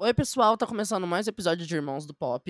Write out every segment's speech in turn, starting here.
Oi, pessoal, tá começando mais episódio de Irmãos do Pop.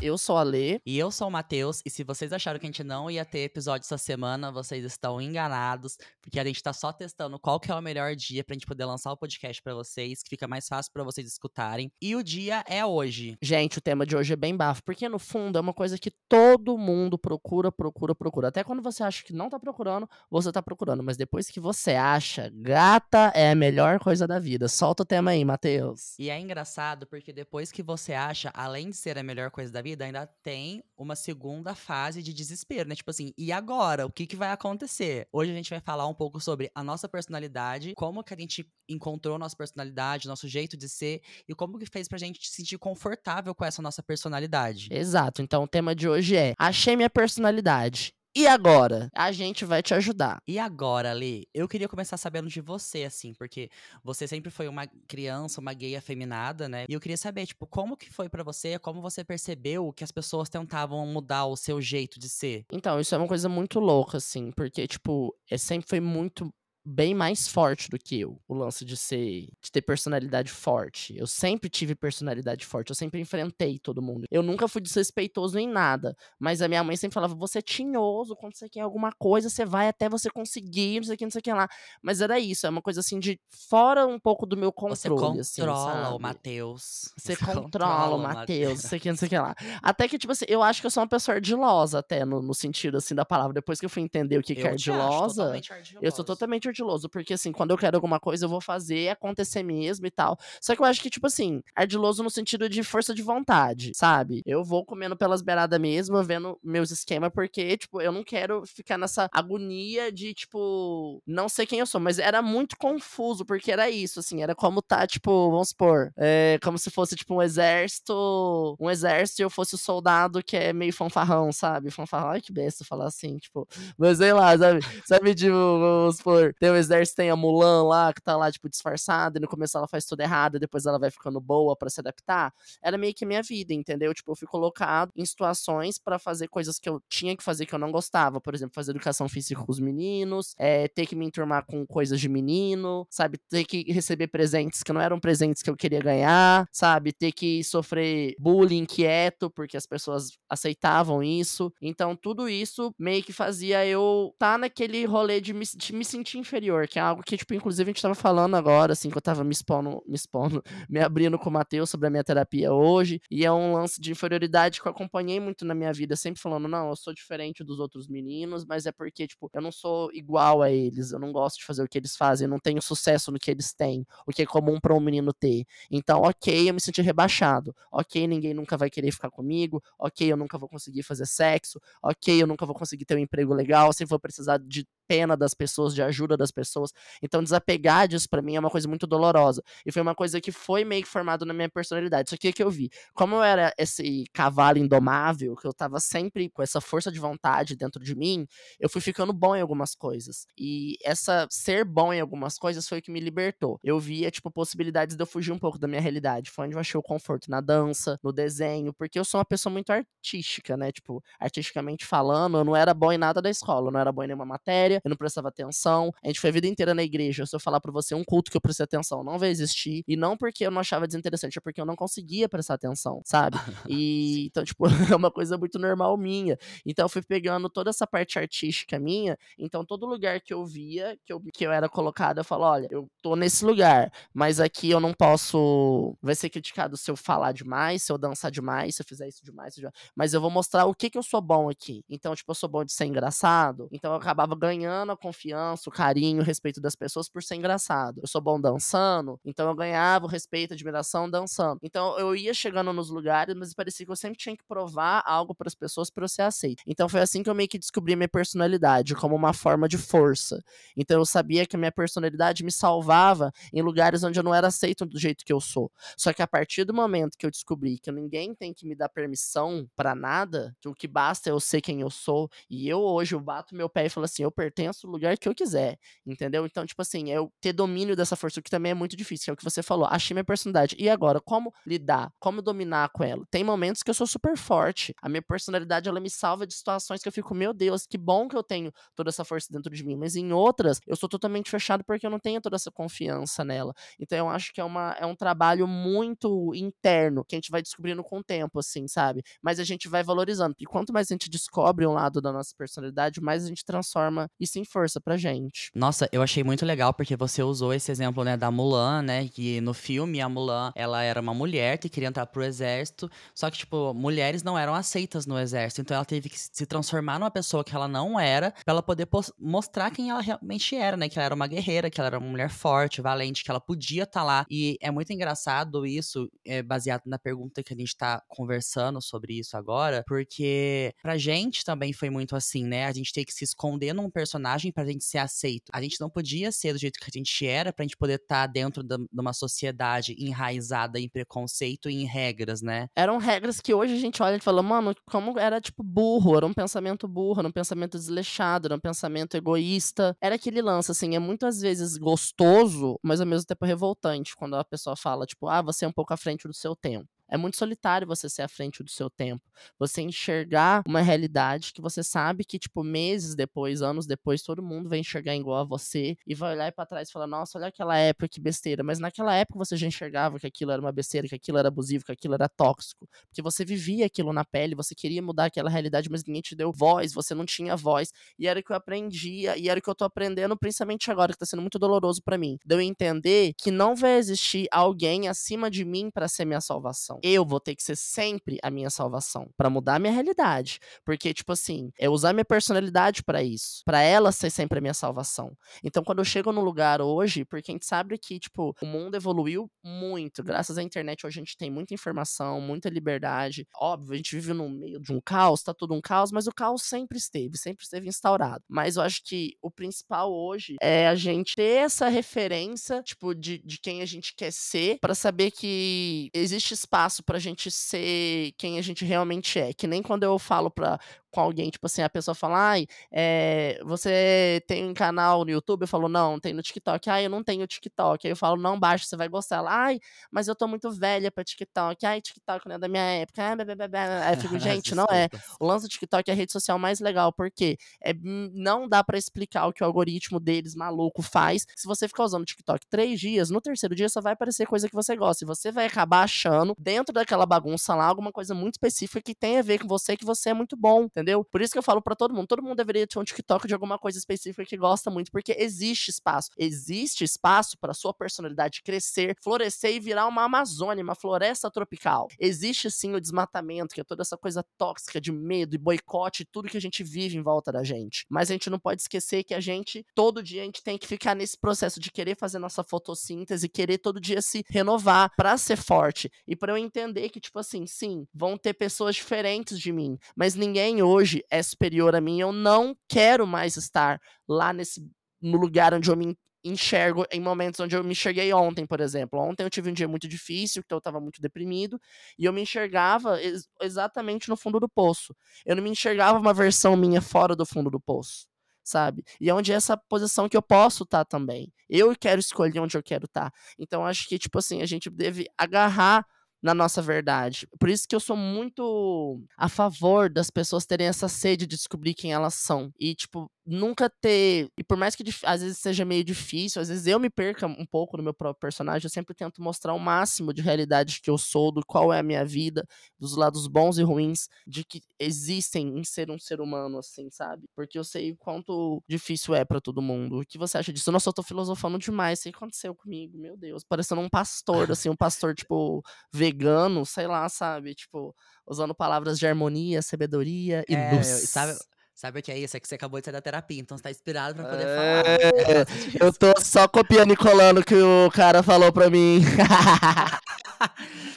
Eu sou a Lê. E eu sou o Matheus, e se vocês acharam que a gente não ia ter episódio essa semana, vocês estão enganados, porque a gente tá só testando qual que é o melhor dia pra gente poder lançar o podcast pra vocês, que fica mais fácil pra vocês escutarem. E o dia é hoje. Gente, o tema de hoje é bem bafo, porque no fundo é uma coisa que todo mundo procura, procura, procura. Até quando você acha que não tá procurando, você tá procurando, mas depois que você acha, gata é a melhor coisa da vida. Solta o tema aí, Matheus. E é engraçado porque depois que você acha, além de ser a melhor coisa da vida, ainda tem uma segunda fase de desespero, né? Tipo assim, e agora? O que, que vai acontecer? Hoje a gente vai falar um pouco sobre a nossa personalidade, como que a gente encontrou nossa personalidade, nosso jeito de ser e como que fez pra gente se sentir confortável com essa nossa personalidade. Exato. Então o tema de hoje é: Achei minha personalidade. E agora? A gente vai te ajudar. E agora, Lê, eu queria começar sabendo de você, assim, porque você sempre foi uma criança, uma gay afeminada, né? E eu queria saber, tipo, como que foi para você, como você percebeu que as pessoas tentavam mudar o seu jeito de ser? Então, isso é uma coisa muito louca, assim, porque, tipo, é, sempre foi muito bem mais forte do que eu, o lance de ser, de ter personalidade forte. Eu sempre tive personalidade forte, eu sempre enfrentei todo mundo. Eu nunca fui desrespeitoso em nada, mas a minha mãe sempre falava: "Você é tinhoso, quando você quer alguma coisa, você vai até você conseguir, não sei o que, não sei o que lá". Mas era isso, é uma coisa assim de fora um pouco do meu controle, você controla assim, o Matheus. Você, você controla o Matheus, não sei o que, não sei o que lá. Até que tipo assim, eu acho que eu sou uma pessoa ardilosa até no, no sentido assim da palavra, depois que eu fui entender o que, que é ardilosa, ardilosa, eu sou totalmente ardilosa ardiloso, porque assim, quando eu quero alguma coisa, eu vou fazer acontecer mesmo e tal. Só que eu acho que, tipo assim, ardiloso no sentido de força de vontade, sabe? Eu vou comendo pelas beiradas mesmo, vendo meus esquemas, porque, tipo, eu não quero ficar nessa agonia de, tipo, não sei quem eu sou. Mas era muito confuso, porque era isso, assim, era como tá, tipo, vamos supor, é, como se fosse, tipo, um exército, um exército e eu fosse o soldado que é meio fanfarrão, sabe? Fanfarrão, ai que besta falar assim, tipo, mas sei lá, sabe? Sabe, tipo, vamos supor, tem um exército, tem a Mulan lá, que tá lá, tipo, disfarçada, e no começo ela faz tudo errado, depois ela vai ficando boa para se adaptar. Era meio que minha vida, entendeu? Tipo, eu fui colocado em situações para fazer coisas que eu tinha que fazer que eu não gostava. Por exemplo, fazer educação física com os meninos, é, ter que me enturmar com coisas de menino, sabe? Ter que receber presentes que não eram presentes que eu queria ganhar, sabe? Ter que sofrer bullying inquieto, porque as pessoas aceitavam isso. Então, tudo isso meio que fazia eu estar tá naquele rolê de me, de me sentir inferior que é algo que, tipo, inclusive a gente tava falando agora, assim, que eu tava me expondo, me expondo, me abrindo com o Matheus sobre a minha terapia hoje, e é um lance de inferioridade que eu acompanhei muito na minha vida, sempre falando, não, eu sou diferente dos outros meninos, mas é porque, tipo, eu não sou igual a eles, eu não gosto de fazer o que eles fazem, eu não tenho sucesso no que eles têm, o que é comum para um menino ter. Então, ok, eu me senti rebaixado, ok, ninguém nunca vai querer ficar comigo, ok, eu nunca vou conseguir fazer sexo, ok, eu nunca vou conseguir ter um emprego legal, sempre vou precisar de pena das pessoas, de ajuda das pessoas. Então, desapegar disso para mim é uma coisa muito dolorosa. E foi uma coisa que foi meio que formado na minha personalidade. Isso aqui é que eu vi. Como eu era esse cavalo indomável, que eu tava sempre com essa força de vontade dentro de mim, eu fui ficando bom em algumas coisas. E essa ser bom em algumas coisas foi o que me libertou. Eu via, tipo, possibilidades de eu fugir um pouco da minha realidade. Foi onde eu achei o conforto na dança, no desenho, porque eu sou uma pessoa muito artística, né? Tipo, artisticamente falando, eu não era bom em nada da escola, eu não era bom em nenhuma matéria, eu não prestava atenção. A gente foi a vida inteira na igreja. Se eu falar para você um culto que eu prestei atenção, não vai existir. E não porque eu não achava desinteressante, é porque eu não conseguia prestar atenção, sabe? E então, tipo, é uma coisa muito normal minha. Então eu fui pegando toda essa parte artística minha. Então, todo lugar que eu via, que eu, que eu era colocado, eu falo: olha, eu tô nesse lugar, mas aqui eu não posso. Vai ser criticado se eu falar demais, se eu dançar demais, se eu fizer isso demais, mas eu vou mostrar o que que eu sou bom aqui. Então, tipo, eu sou bom de ser engraçado. Então eu acabava ganhando ganhando a confiança, o carinho, o respeito das pessoas por ser engraçado. Eu sou bom dançando, então eu ganhava o respeito, a admiração dançando. Então eu ia chegando nos lugares, mas parecia que eu sempre tinha que provar algo para as pessoas para eu ser aceito. Então foi assim que eu meio que descobri minha personalidade, como uma forma de força. Então eu sabia que a minha personalidade me salvava em lugares onde eu não era aceito do jeito que eu sou. Só que a partir do momento que eu descobri que ninguém tem que me dar permissão para nada, que o que basta é eu ser quem eu sou, e eu hoje eu bato meu pé e falo assim, eu pertenço pertenço ao lugar que eu quiser, entendeu? Então, tipo assim, eu ter domínio dessa força, que também é muito difícil, que é o que você falou. Achei minha personalidade. E agora, como lidar? Como dominar com ela? Tem momentos que eu sou super forte. A minha personalidade, ela me salva de situações que eu fico, meu Deus, que bom que eu tenho toda essa força dentro de mim. Mas em outras, eu sou totalmente fechado porque eu não tenho toda essa confiança nela. Então, eu acho que é, uma, é um trabalho muito interno que a gente vai descobrindo com o tempo, assim, sabe? Mas a gente vai valorizando. E quanto mais a gente descobre um lado da nossa personalidade, mais a gente transforma isso em força pra gente. Nossa, eu achei muito legal porque você usou esse exemplo, né, da Mulan, né? Que no filme a Mulan, ela era uma mulher que queria entrar pro exército, só que, tipo, mulheres não eram aceitas no exército. Então ela teve que se transformar numa pessoa que ela não era, pra ela poder mostrar quem ela realmente era, né? Que ela era uma guerreira, que ela era uma mulher forte, valente, que ela podia estar tá lá. E é muito engraçado isso, é, baseado na pergunta que a gente tá conversando sobre isso agora, porque pra gente também foi muito assim, né? A gente tem que se esconder num personagem pra gente ser aceito. A gente não podia ser do jeito que a gente era pra gente poder estar tá dentro de uma sociedade enraizada em preconceito e em regras, né? Eram regras que hoje a gente olha e fala, mano, como era tipo burro, era um pensamento burro, era um pensamento desleixado, era um pensamento egoísta. Era aquele lance, assim, é muitas vezes gostoso, mas ao mesmo tempo revoltante quando a pessoa fala, tipo, ah, você é um pouco à frente do seu tempo. É muito solitário você ser à frente do seu tempo. Você enxergar uma realidade que você sabe que, tipo, meses depois, anos depois, todo mundo vai enxergar igual a você e vai olhar para trás e falar: nossa, olha aquela época, que besteira. Mas naquela época você já enxergava que aquilo era uma besteira, que aquilo era abusivo, que aquilo era tóxico. Porque você vivia aquilo na pele, você queria mudar aquela realidade, mas ninguém te deu voz, você não tinha voz. E era o que eu aprendia, e era o que eu tô aprendendo, principalmente agora, que tá sendo muito doloroso para mim. De eu entender que não vai existir alguém acima de mim para ser minha salvação Eu vou ter que ser sempre a minha salvação para mudar a minha realidade, porque tipo assim, é usar minha personalidade para isso, para ela ser sempre a minha salvação. Então quando eu chego num lugar hoje, porque a gente sabe que tipo, o mundo evoluiu muito, graças à internet hoje a gente tem muita informação, muita liberdade. Óbvio, a gente vive no meio de um caos, tá tudo um caos, mas o caos sempre esteve, sempre esteve instaurado. Mas eu acho que o principal hoje é a gente ter essa referência, tipo, de, de quem a gente quer ser, para saber que existe espaço espaço pra gente ser quem a gente realmente é. Que nem quando eu falo pra, com alguém, tipo assim, a pessoa fala, ai, é, você tem um canal no YouTube? Eu falo, não, tem no TikTok. Ai, eu não tenho TikTok. Aí eu falo, não, baixa, você vai gostar. Ela, ai, mas eu tô muito velha pra TikTok. Ai, TikTok não é da minha época. Ai, blá, blá, blá. Aí eu fico, gente, não é. O lance do TikTok é a rede social mais legal, porque é, não dá para explicar o que o algoritmo deles, maluco, faz. Se você ficar usando o TikTok três dias, no terceiro dia só vai aparecer coisa que você gosta. E você vai acabar achando, dentro daquela bagunça lá, alguma coisa muito específica que tem a ver com você, que você é muito bom, entendeu? Por isso que eu falo para todo mundo, todo mundo deveria ter um TikTok de alguma coisa específica que gosta muito, porque existe espaço. Existe espaço para sua personalidade crescer, florescer e virar uma Amazônia, uma floresta tropical. Existe sim o desmatamento, que é toda essa coisa tóxica de medo e boicote, tudo que a gente vive em volta da gente. Mas a gente não pode esquecer que a gente, todo dia, a gente tem que ficar nesse processo de querer fazer nossa fotossíntese, querer todo dia se renovar para ser forte. E para eu entender que, tipo assim, sim, vão ter pessoas diferentes de mim, mas ninguém hoje é superior a mim, eu não quero mais estar lá nesse no lugar onde eu me enxergo em momentos onde eu me enxerguei ontem, por exemplo. Ontem eu tive um dia muito difícil, que eu estava muito deprimido, e eu me enxergava ex exatamente no fundo do poço. Eu não me enxergava uma versão minha fora do fundo do poço, sabe? E é onde é essa posição que eu posso estar tá também. Eu quero escolher onde eu quero estar. Tá. Então acho que tipo assim, a gente deve agarrar na nossa verdade. Por isso que eu sou muito a favor das pessoas terem essa sede de descobrir quem elas são. E, tipo, nunca ter. E por mais que às vezes seja meio difícil, às vezes eu me perca um pouco no meu próprio personagem, eu sempre tento mostrar o máximo de realidade que eu sou, do qual é a minha vida, dos lados bons e ruins, de que existem em ser um ser humano, assim, sabe? Porque eu sei o quanto difícil é para todo mundo. O que você acha disso? Nossa, eu tô filosofando demais. O que aconteceu comigo? Meu Deus. Parecendo um pastor, assim, um pastor, tipo, vegano, sei lá, sabe? Tipo, usando palavras de harmonia, sabedoria e é, luz. Sabe, Sabe o que é isso? É que você acabou de sair da terapia, então você tá inspirado pra poder é, falar. É, eu tô só copiando e colando o que o cara falou pra mim.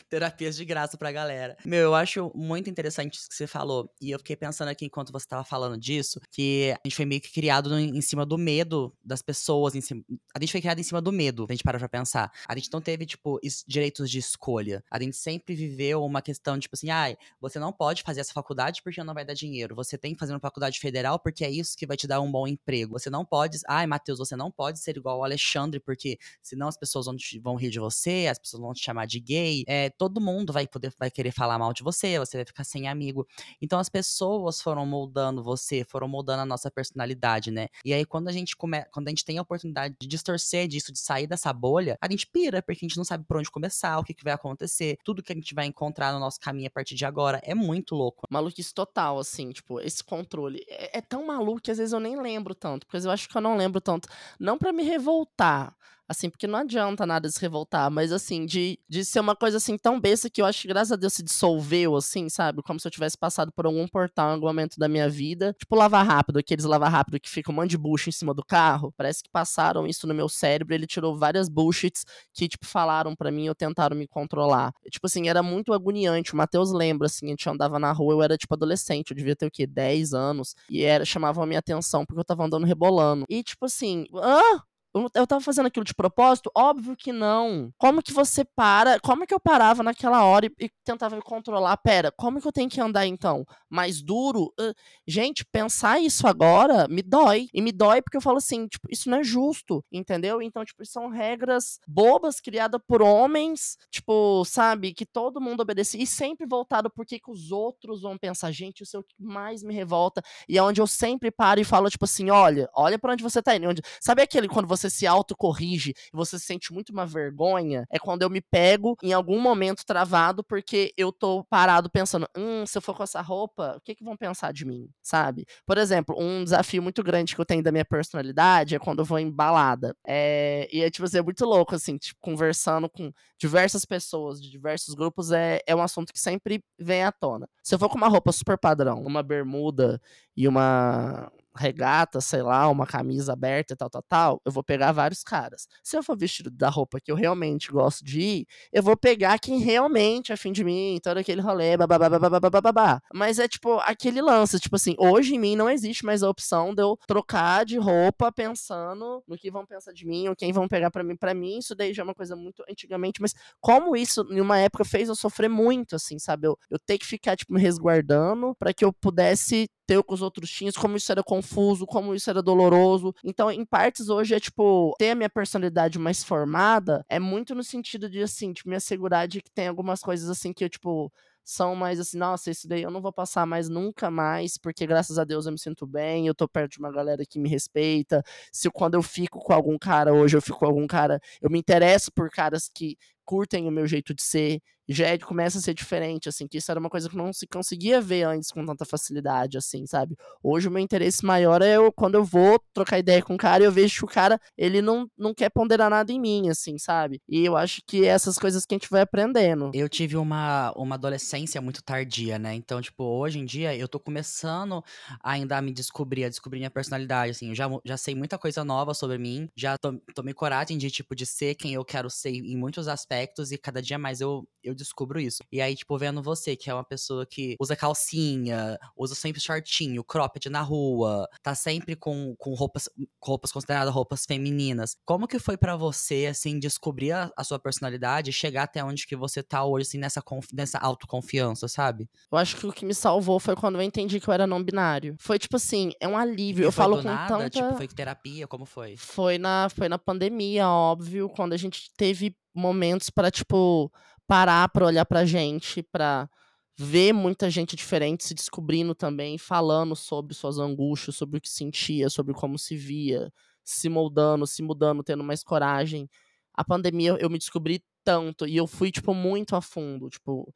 Terapias de graça pra galera. Meu, eu acho muito interessante isso que você falou. E eu fiquei pensando aqui enquanto você tava falando disso, que a gente foi meio que criado em cima do medo das pessoas. Em cima... A gente foi criado em cima do medo, a gente para pra pensar. A gente não teve, tipo, direitos de escolha. A gente sempre viveu uma questão, tipo assim, ai, você não pode fazer essa faculdade porque não vai dar dinheiro. Você tem que fazer uma faculdade federal porque é isso que vai te dar um bom emprego. Você não pode. Ai, Matheus, você não pode ser igual ao Alexandre, porque senão as pessoas vão, te, vão rir de você, as pessoas vão te chamar de gay. É, todo mundo vai poder vai querer falar mal de você, você vai ficar sem amigo. Então as pessoas foram moldando você, foram moldando a nossa personalidade, né? E aí quando a gente come, quando a gente tem a oportunidade de distorcer disso, de sair dessa bolha, a gente pira, porque a gente não sabe por onde começar, o que, que vai acontecer, tudo que a gente vai encontrar no nosso caminho a partir de agora é muito louco. Maluquice total, assim, tipo, esse controle. É, é tão maluco que às vezes eu nem lembro tanto, porque eu acho que eu não lembro tanto. Não para me revoltar, Assim, porque não adianta nada se revoltar, mas assim, de, de ser uma coisa assim tão besta que eu acho que graças a Deus se dissolveu, assim, sabe? Como se eu tivesse passado por algum portal em algum momento da minha vida. Tipo, lavar rápido, aqueles lavar rápido que fica um monte de bucha em cima do carro. Parece que passaram isso no meu cérebro, ele tirou várias bullshits que, tipo, falaram para mim ou tentaram me controlar. Tipo assim, era muito agoniante. O Matheus lembra, assim, a gente andava na rua, eu era, tipo, adolescente, eu devia ter o quê? 10 anos. E era, chamava a minha atenção porque eu tava andando rebolando. E, tipo assim, ah, eu, tava fazendo aquilo de propósito? Óbvio que não. Como que você para? Como que eu parava naquela hora e, e tentava me controlar? Pera, como que eu tenho que andar então? Mais duro? Uh, gente, pensar isso agora me dói. E me dói porque eu falo assim, tipo, isso não é justo, entendeu? Então, tipo, são regras bobas criadas por homens, tipo, sabe, que todo mundo obedece. E sempre voltado por que os outros vão pensar. Gente, isso é o que mais me revolta. E é onde eu sempre paro e falo, tipo assim, olha, olha para onde você tá indo. Onde... Sabe aquele quando você você se autocorrige e você se sente muito uma vergonha, é quando eu me pego em algum momento travado porque eu tô parado pensando, hum, se eu for com essa roupa, o que que vão pensar de mim, sabe? Por exemplo, um desafio muito grande que eu tenho da minha personalidade é quando eu vou em balada. É, e é, tipo assim, é muito louco, assim, tipo, conversando com diversas pessoas de diversos grupos, é, é um assunto que sempre vem à tona. Se eu for com uma roupa super padrão, uma bermuda e uma, regata, sei lá, uma camisa aberta e tal, tal, tal, eu vou pegar vários caras. Se eu for vestido da roupa que eu realmente gosto de ir, eu vou pegar quem realmente é afim de mim, todo aquele rolê, babá. Mas é tipo aquele lance, tipo assim, hoje em mim não existe mais a opção de eu trocar de roupa pensando no que vão pensar de mim ou quem vão pegar para mim. Para mim, isso daí já é uma coisa muito antigamente, mas como isso em uma época fez eu sofrer muito, assim, sabe? Eu, eu ter que ficar, tipo, me resguardando para que eu pudesse o que os outros tinham, como isso era confuso, como isso era doloroso. Então, em partes, hoje é tipo, ter a minha personalidade mais formada é muito no sentido de, assim, tipo, me assegurar de que tem algumas coisas, assim, que eu, tipo, são mais assim, nossa, isso daí eu não vou passar mais nunca mais, porque graças a Deus eu me sinto bem, eu tô perto de uma galera que me respeita. Se quando eu fico com algum cara hoje, eu fico com algum cara, eu me interesso por caras que curtem o meu jeito de ser, já é, começa a ser diferente, assim, que isso era uma coisa que não se conseguia ver antes com tanta facilidade, assim, sabe? Hoje o meu interesse maior é eu, quando eu vou trocar ideia com o cara, eu vejo que o cara, ele não, não quer ponderar nada em mim, assim, sabe? E eu acho que essas coisas que a gente vai aprendendo. Eu tive uma, uma adolescência muito tardia, né? Então, tipo, hoje em dia eu tô começando ainda a me descobrir, a descobrir minha personalidade, assim, eu já, já sei muita coisa nova sobre mim, já tomei coragem de, tipo, de ser quem eu quero ser em muitos aspectos e cada dia mais eu, eu descubro isso. E aí, tipo, vendo você, que é uma pessoa que usa calcinha, usa sempre shortinho, cropped na rua, tá sempre com, com roupas, roupas consideradas roupas femininas. Como que foi para você, assim, descobrir a, a, sua personalidade e chegar até onde que você tá hoje, assim, nessa, nessa autoconfiança, sabe? Eu acho que o que me salvou foi quando eu entendi que eu era não binário. Foi, tipo assim, é um alívio. E eu falo com nada? tanta... Tipo, foi terapia? Como foi? Foi na, foi na pandemia, óbvio, quando a gente teve momentos para tipo parar para olhar pra gente, para ver muita gente diferente se descobrindo também, falando sobre suas angústias, sobre o que sentia, sobre como se via, se moldando, se mudando, tendo mais coragem. A pandemia eu me descobri tanto e eu fui tipo muito a fundo, tipo,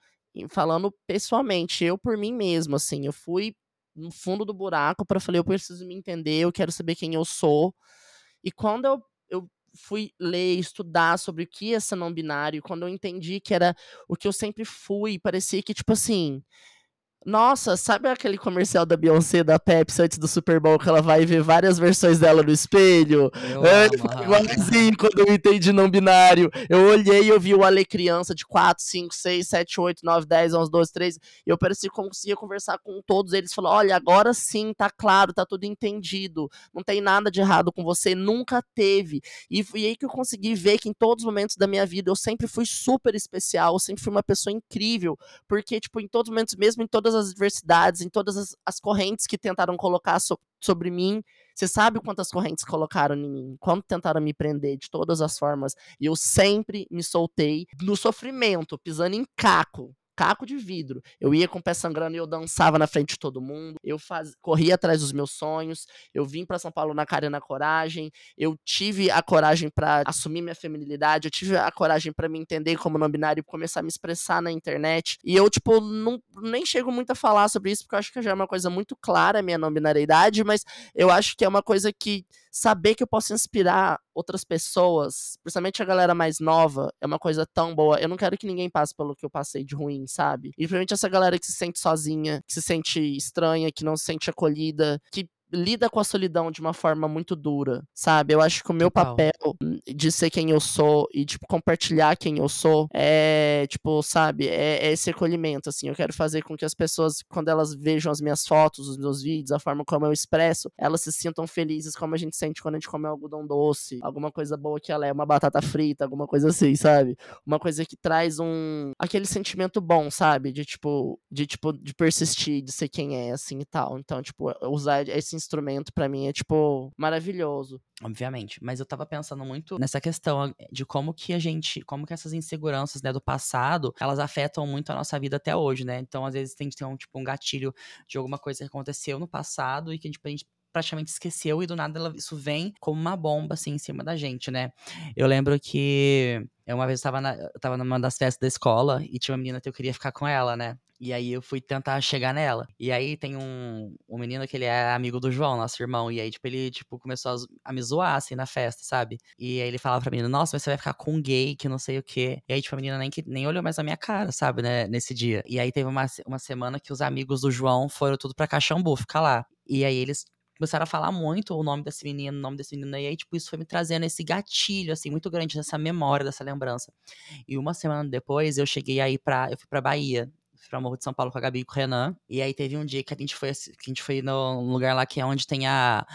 falando pessoalmente, eu por mim mesmo, assim, eu fui no fundo do buraco para falei, eu preciso me entender, eu quero saber quem eu sou. E quando eu fui ler, estudar sobre o que é ser não binário, quando eu entendi que era o que eu sempre fui, parecia que, tipo assim, Nossa, sabe aquele comercial da Beyoncé da Pepsi antes do Super Bowl que ela vai ver várias versões dela no espelho? Eu é, amo, igualzinho quando eu entendi não binário. Eu olhei e eu vi o Ale criança de 4, 5, 6, 7, 8, 9, 10, 11, 12, 13. E eu parecia que conseguia conversar com todos eles. Falar: olha, agora sim, tá claro, tá tudo entendido. Não tem nada de errado com você, nunca teve. E foi aí que eu consegui ver que em todos os momentos da minha vida eu sempre fui super especial, eu sempre fui uma pessoa incrível. Porque, tipo, em todos os momentos, mesmo em todas as adversidades, em todas as, as correntes que tentaram colocar so, sobre mim. Você sabe quantas correntes colocaram em mim, quanto tentaram me prender de todas as formas. E eu sempre me soltei no sofrimento, pisando em caco caco de vidro. Eu ia com o pé sangrando e eu dançava na frente de todo mundo. Eu faz... corria atrás dos meus sonhos. Eu vim para São Paulo na cara e na coragem. Eu tive a coragem para assumir minha feminilidade. Eu tive a coragem para me entender como não binário e começar a me expressar na internet. E eu, tipo, não, nem chego muito a falar sobre isso, porque eu acho que já é uma coisa muito clara a minha não binariedade, mas eu acho que é uma coisa que saber que eu posso inspirar outras pessoas, principalmente a galera mais nova, é uma coisa tão boa. Eu não quero que ninguém passe pelo que eu passei de ruim, sabe? E principalmente essa galera que se sente sozinha, que se sente estranha, que não se sente acolhida, que lida com a solidão de uma forma muito dura, sabe? Eu acho que o meu Total. papel de ser quem eu sou e, tipo, compartilhar quem eu sou é, tipo, sabe? É, é, esse acolhimento, assim. Eu quero fazer com que as pessoas, quando elas vejam as minhas fotos, os meus vídeos, a forma como eu expresso, elas se sintam felizes como a gente sente quando a gente come algodão doce, alguma coisa boa que ela é, uma batata frita, alguma coisa assim, sabe? Uma coisa que traz um... aquele sentimento bom, sabe? De, tipo, de, tipo, de persistir, de ser quem é, assim, e tal. Então, tipo, usar esse instrumento para mim é, tipo, maravilhoso. Obviamente, mas eu tava pensando muito nessa questão de como que a gente, como que essas inseguranças, né, do passado, elas afetam muito a nossa vida até hoje, né? Então, às vezes, tem que ter um, tipo, um gatilho de alguma coisa que aconteceu no passado e que a gente, a gente praticamente esqueceu e do nada ela, isso vem como uma bomba, assim, em cima da gente, né? Eu lembro que eu uma vez eu tava, na, eu tava numa das festas da escola e tinha uma menina que eu queria ficar com ela, né? E aí eu fui tentar chegar nela. E aí tem um, um menino que ele é amigo do João, nosso irmão. E aí, tipo, ele, tipo, começou a, a me zoar, assim, na festa, sabe? E aí ele falava pra menina, nossa, mas você vai ficar com um gay, que não sei o quê. E aí, tipo, a menina nem, nem olhou mais na minha cara, sabe, né? Nesse dia. E aí teve uma, uma semana que os amigos do João foram tudo pra Caxambu ficar lá. E aí eles começaram a falar muito o nome desse menino, o nome desse menino, e aí, tipo, isso foi me trazendo esse gatilho, assim, muito grande, essa memória, dessa lembrança. E uma semana depois, eu cheguei aí pra, eu fui pra Bahia, pra Morro de São Paulo com a Gabi e com o Renan. E aí teve um dia que a gente foi, que a gente foi no lugar lá que é onde tem a,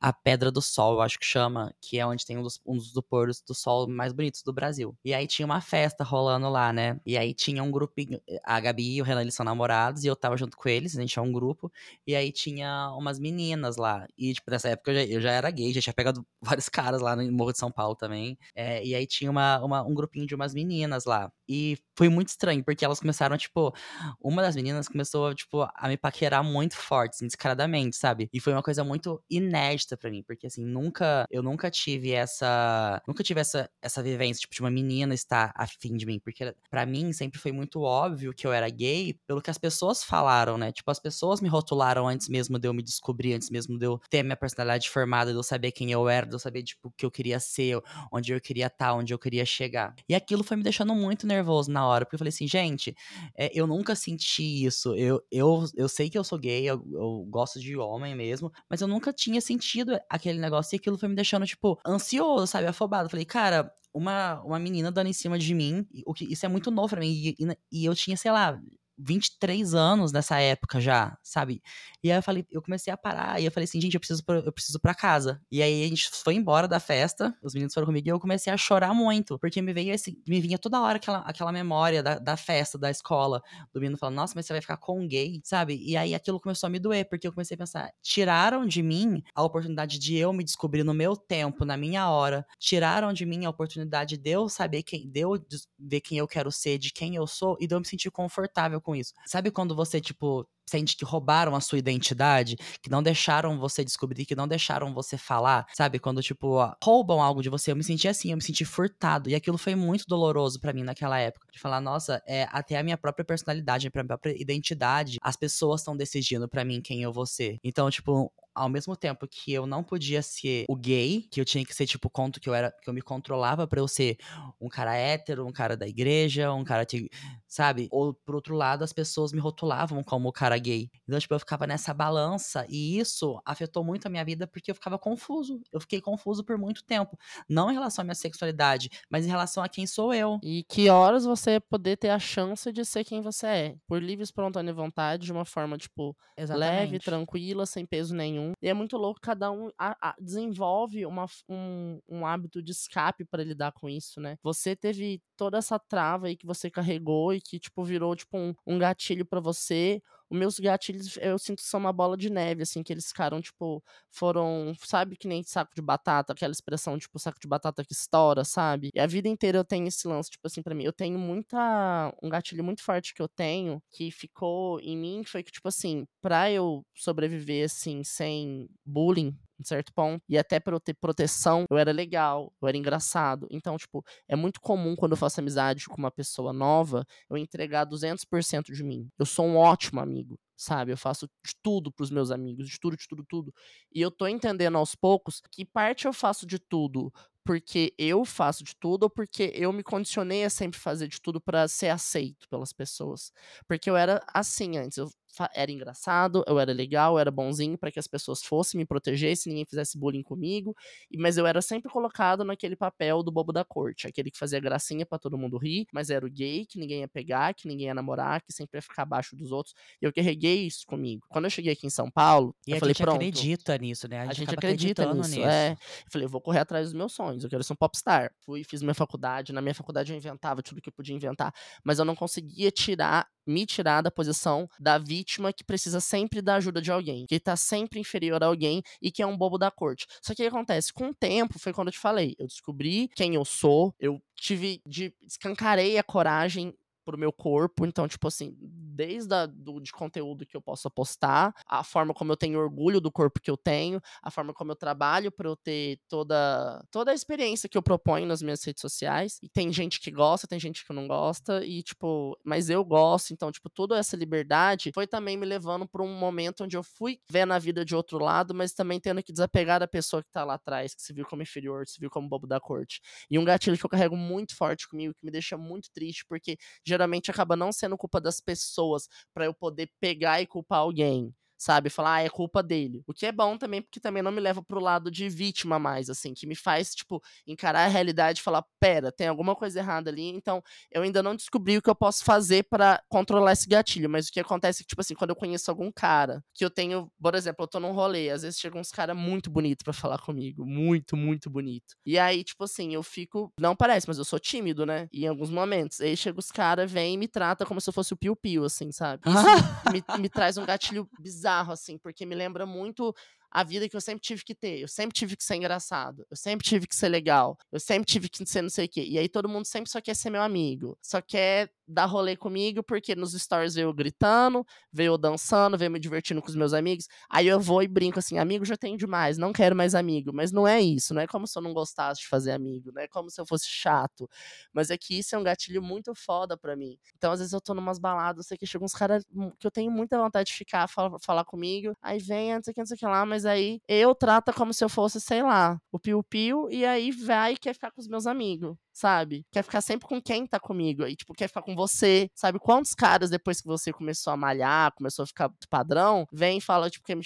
a Pedra do Sol, acho que chama, que é onde tem um dos, um dos do pôr do sol mais bonitos do Brasil. E aí tinha uma festa rolando lá, né? E aí tinha um grupinho, a Gabi e o Renan, eles são namorados, e eu tava junto com eles, a gente tinha um grupo, e aí tinha umas meninas lá. E, tipo, nessa época eu já, eu já era gay, já tinha pegado vários caras lá no Morro de São Paulo também. É, e aí tinha uma, uma, um grupinho de umas meninas lá. E foi muito estranho, porque elas começaram, tipo, uma das meninas começou, tipo, a me paquerar muito forte, assim, descaradamente, sabe? E foi uma coisa muito inédita para mim, porque, assim, nunca, eu nunca tive essa, nunca tive essa, essa vivência, tipo, de uma menina estar afim de mim, porque para mim sempre foi muito óbvio que eu era gay pelo que as pessoas falaram, né? Tipo, as pessoas me rotularam antes mesmo de eu me descobrir, antes mesmo de eu ter minha personalidade formada, de eu saber quem eu era, de eu saber, tipo, o que eu queria ser, onde eu queria estar, onde eu queria chegar. E aquilo foi me deixando muito nervoso na hora, porque eu falei assim, gente, é, eu nunca senti isso. Eu, eu, eu sei que eu sou gay, eu, eu, gosto de homem mesmo, mas eu nunca tinha sentido aquele negócio e aquilo foi me deixando, tipo, ansioso, sabe? Afobado. Falei, cara, uma, uma menina dando em cima de mim, o que isso é muito novo pra mim. E, e eu tinha, sei lá, 23 anos nessa época já, sabe? E aí eu falei, eu comecei a parar e eu falei assim, gente, eu preciso pra, eu preciso para casa. E aí a gente foi embora da festa, os meninos foram comigo e eu comecei a chorar muito, porque me veio esse, me vinha toda hora aquela, aquela memória da, da festa, da escola, do menino falando, nossa, mas você vai ficar com um gay, sabe? E aí aquilo começou a me doer, porque eu comecei a pensar, tiraram de mim a oportunidade de eu me descobrir no meu tempo, na minha hora, tiraram de mim a oportunidade de eu saber quem, de eu ver quem eu quero ser, de quem eu sou, e de eu me sentir confortável com isso. Sabe quando você, tipo, sente que roubaram a sua identidade, que não deixaram você descobrir, que não deixaram você falar, sabe? Quando, tipo, roubam algo de você. Eu me senti assim, eu me senti furtado. E aquilo foi muito doloroso para mim naquela época. De falar, nossa, é até a minha própria personalidade, a minha própria identidade, as pessoas estão decidindo para mim quem eu vou ser. Então, tipo, ao mesmo tempo que eu não podia ser o gay, que eu tinha que ser tipo conto que eu era, que eu me controlava para eu ser um cara hétero, um cara da igreja, um cara que sabe? Ou, por outro lado, as pessoas me rotulavam como o cara gay. Então, tipo, eu ficava nessa balança e isso afetou muito a minha vida porque eu ficava confuso. Eu fiquei confuso por muito tempo. Não em relação à minha sexualidade, mas em relação a quem sou eu. E que horas você poder ter a chance de ser quem você é. Por livre, espontânea vontade, de uma forma, tipo, Exatamente. leve, tranquila, sem peso nenhum. E é muito louco, cada um a, a, desenvolve uma, um, um hábito de escape para lidar com isso, né? Você teve toda essa trava aí que você carregou e que, tipo, virou, tipo, um, um gatilho para você. Os meus gatilhos, eu sinto que são uma bola de neve, assim, que eles ficaram, tipo, foram, sabe, que nem saco de batata, aquela expressão, tipo, saco de batata que estoura, sabe? E a vida inteira eu tenho esse lance, tipo assim, para mim, eu tenho muita, um gatilho muito forte que eu tenho, que ficou em mim, foi que, tipo assim, pra eu sobreviver, assim, sem bullying, em certo ponto. E até para eu ter proteção, eu era legal, eu era engraçado. Então, tipo, é muito comum quando eu faço amizade com uma pessoa nova, eu entregar 200% de mim. Eu sou um ótimo amigo, sabe? Eu faço de tudo pros meus amigos, de tudo, de tudo, tudo. E eu tô entendendo aos poucos que parte eu faço de tudo porque eu faço de tudo ou porque eu me condicionei a sempre fazer de tudo para ser aceito pelas pessoas. Porque eu era assim antes, eu era engraçado, eu era legal, eu era bonzinho para que as pessoas fossem me protegessem, ninguém fizesse bullying comigo, mas eu era sempre colocado naquele papel do bobo da corte, aquele que fazia gracinha para todo mundo rir, mas era o gay que ninguém ia pegar, que ninguém ia namorar, que sempre ia ficar abaixo dos outros. E eu carreguei isso comigo. Quando eu cheguei aqui em São Paulo, e eu falei, pronto. A gente acredita nisso, né? A gente, a gente acredita nisso. nisso. É. Eu falei, eu vou correr atrás dos meus sonhos, eu quero ser um popstar. Fui, fiz minha faculdade, na minha faculdade eu inventava tudo que eu podia inventar, mas eu não conseguia tirar me tirar da posição da vítima que precisa sempre da ajuda de alguém, que tá sempre inferior a alguém e que é um bobo da corte. Só que o que acontece? Com o tempo, foi quando eu te falei, eu descobri quem eu sou, eu tive de escancarei a coragem pro meu corpo. Então, tipo assim, desde a, do, de conteúdo que eu possa postar, a forma como eu tenho orgulho do corpo que eu tenho, a forma como eu trabalho para eu ter toda, toda a experiência que eu proponho nas minhas redes sociais. E tem gente que gosta, tem gente que não gosta, e tipo, mas eu gosto. Então, tipo, toda essa liberdade foi também me levando para um momento onde eu fui ver na vida de outro lado, mas também tendo que desapegar da pessoa que tá lá atrás, que se viu como inferior, se viu como bobo da corte. E um gatilho que eu carrego muito forte comigo, que me deixa muito triste, porque geralmente acaba não sendo culpa das pessoas para eu poder pegar e culpar alguém sabe? Falar, ah, é culpa dele. O que é bom também, porque também não me leva pro lado de vítima mais, assim, que me faz, tipo, encarar a realidade e falar, pera, tem alguma coisa errada ali, então eu ainda não descobri o que eu posso fazer para controlar esse gatilho, mas o que acontece é que, tipo assim, quando eu conheço algum cara, que eu tenho, por exemplo, eu tô num rolê, às vezes chegam uns caras muito bonitos para falar comigo, muito, muito bonito. E aí, tipo assim, eu fico, não parece, mas eu sou tímido, né? E em alguns momentos, aí chega os caras, vem e me trata como se eu fosse o piu-piu, assim, sabe? Isso me, me traz um gatilho bizarro bizarro, assim, porque me lembra muito a vida que eu sempre tive que ter. Eu sempre tive que ser engraçado. Eu sempre tive que ser legal. Eu sempre tive que ser não sei o quê. E aí todo mundo sempre só quer ser meu amigo. Só quer dar rolê comigo, porque nos stories veio gritando, veio dançando, veio me divertindo com os meus amigos. Aí eu vou e brinco assim, amigo já tenho demais, não quero mais amigo. Mas não é isso, não é como se eu não gostasse de fazer amigo, não é como se eu fosse chato. Mas é que isso é um gatilho muito foda pra mim. Então, às vezes eu tô numas baladas, sei que chegam uns caras que eu tenho muita vontade de ficar, falar, falar comigo, aí vem, não sei o que, não sei o que lá, mas mas aí eu trata como se eu fosse, sei lá, o piu-piu, e aí vai e quer ficar com os meus amigos sabe? Quer ficar sempre com quem tá comigo. E, tipo, quer ficar com você. Sabe quantos caras, depois que você começou a malhar, começou a ficar padrão, vem e fala, tipo, que me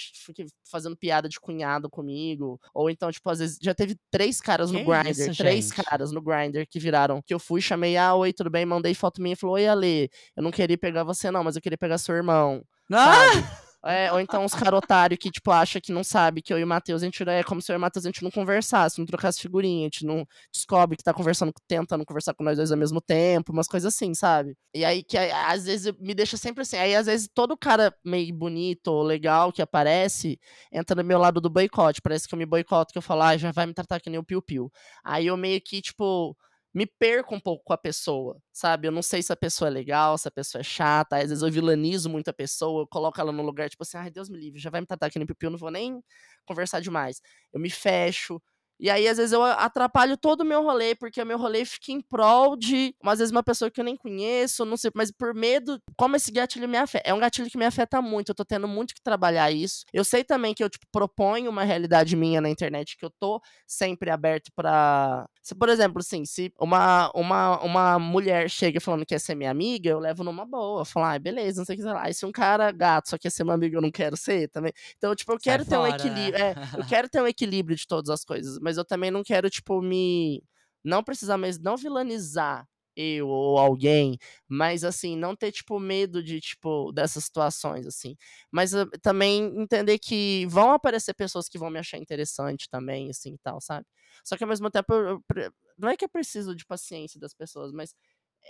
fazendo piada de cunhado comigo. Ou então, tipo, às vezes já teve três caras no Grindr. Três gente? caras no Grindr que viraram. Que eu fui, chamei, ah, oi, tudo bem? Mandei foto minha e falou, oi, Ale, eu não queria pegar você, não, mas eu queria pegar seu irmão. Ah! É, ou então os carotários que, tipo, acha que não sabe que eu e o Matheus, a gente é como se eu e o Matheus a gente não conversasse, não trocasse figurinha, a gente não descobre que tá conversando, tentando conversar com nós dois ao mesmo tempo, umas coisas assim, sabe? E aí que às vezes me deixa sempre assim. Aí às vezes todo cara meio bonito ou legal que aparece entra no meu lado do boicote. Parece que eu me boicoto, que eu falo, ah, já vai me tratar que nem o piu-piu. Aí eu meio que, tipo me perco um pouco com a pessoa, sabe? Eu não sei se a pessoa é legal, se a pessoa é chata, às vezes eu vilanizo muito a pessoa, eu coloco ela no lugar, tipo assim, ai, Deus me livre, já vai me tratar aqui no pipi, eu não vou nem conversar demais. Eu me fecho, E aí, às vezes, eu atrapalho todo o meu rolê, porque o meu rolê fica em prol de, às vezes, uma pessoa que eu nem conheço, não sei, mas por medo, como esse gatilho me afeta. É um gatilho que me afeta muito, eu tô tendo muito que trabalhar isso. Eu sei também que eu, tipo, proponho uma realidade minha na internet, que eu tô sempre aberto para se, por exemplo, assim, se uma, uma, uma mulher chega falando que quer ser minha amiga, eu levo numa boa. Falo, ah, beleza, não sei o que lá. E se um cara gato só quer ser meu amigo, eu não quero ser também. Então, tipo, eu quero Sai ter fora, um equilíbrio. Né? É, eu quero ter um equilíbrio de todas as coisas, mas eu também não quero, tipo, me. Não precisar mais. Não vilanizar eu ou alguém, mas assim, não ter, tipo, medo de, tipo, dessas situações, assim. Mas uh, também entender que vão aparecer pessoas que vão me achar interessante também, assim, e tal, sabe? Só que ao mesmo tempo, eu, eu, não é que eu preciso de paciência das pessoas, mas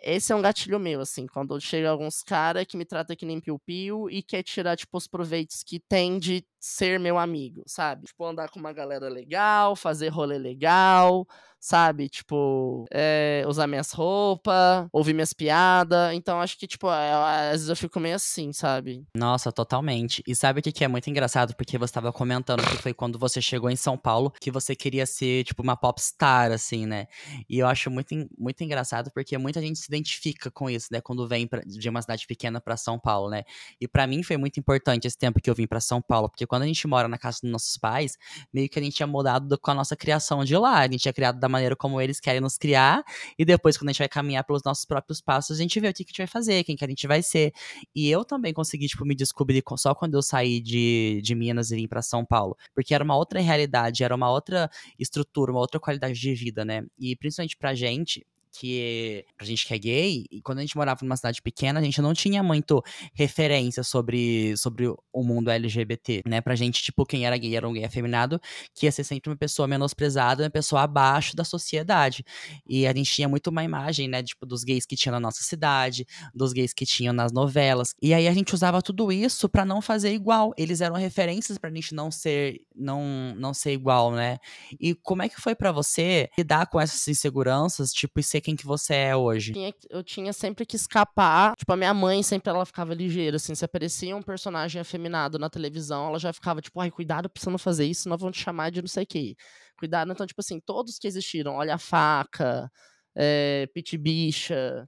esse é um gatilho meu, assim, quando chega alguns caras que me tratam que nem piu-piu e quer tirar, tipo, os proveitos que tem de ser meu amigo, sabe? Tipo, andar com uma galera legal, fazer rolê legal, sabe? Tipo, é, usar minhas roupas, ouvir minhas piadas. Então, acho que, tipo, é, às vezes eu fico meio assim, sabe? Nossa, totalmente. E sabe o que, que é muito engraçado? Porque você estava comentando que foi quando você chegou em São Paulo que você queria ser, tipo, uma popstar, assim, né? E eu acho muito, muito engraçado porque muita gente se identifica com isso, né? Quando vem pra, de uma cidade pequena para São Paulo, né? E para mim foi muito importante esse tempo que eu vim para São Paulo, porque quando a gente mora na casa dos nossos pais, meio que a gente é mudado com a nossa criação de lá. A gente é criado da maneira como eles querem nos criar, e depois, quando a gente vai caminhar pelos nossos próprios passos, a gente vê o que, a gente vai fazer, quem que a gente vai ser. E eu também consegui, tipo, me descobrir só quando eu saí de, de Minas e vim para São Paulo. Porque era uma outra realidade, era uma outra estrutura, uma outra qualidade de vida, né? E principalmente pra gente, que a gente que é gay, e quando a gente morava numa cidade pequena, a gente não tinha muito referência sobre, sobre o mundo LGBT, né? Pra gente, tipo, quem era gay era um gay afeminado, que ia ser sempre uma pessoa menosprezada, uma pessoa abaixo da sociedade. E a gente tinha muito uma imagem, né, tipo, dos gays que tinham na nossa cidade, dos gays que tinham nas novelas. E aí a gente usava tudo isso para não fazer igual. Eles eram referências pra gente não ser não não ser igual, né? E como é que foi para você lidar com essas inseguranças, tipo, e ser quem que você é hoje? Eu tinha sempre que escapar. Tipo, a minha mãe sempre ela ficava ligeira, assim. Se aparecia um personagem afeminado na televisão, ela já ficava, tipo, ai, cuidado pra você não fazer isso, senão vão te chamar de não sei o quê. Cuidado. Então, tipo assim, todos que existiram, olha a faca, é, Pit Bicha.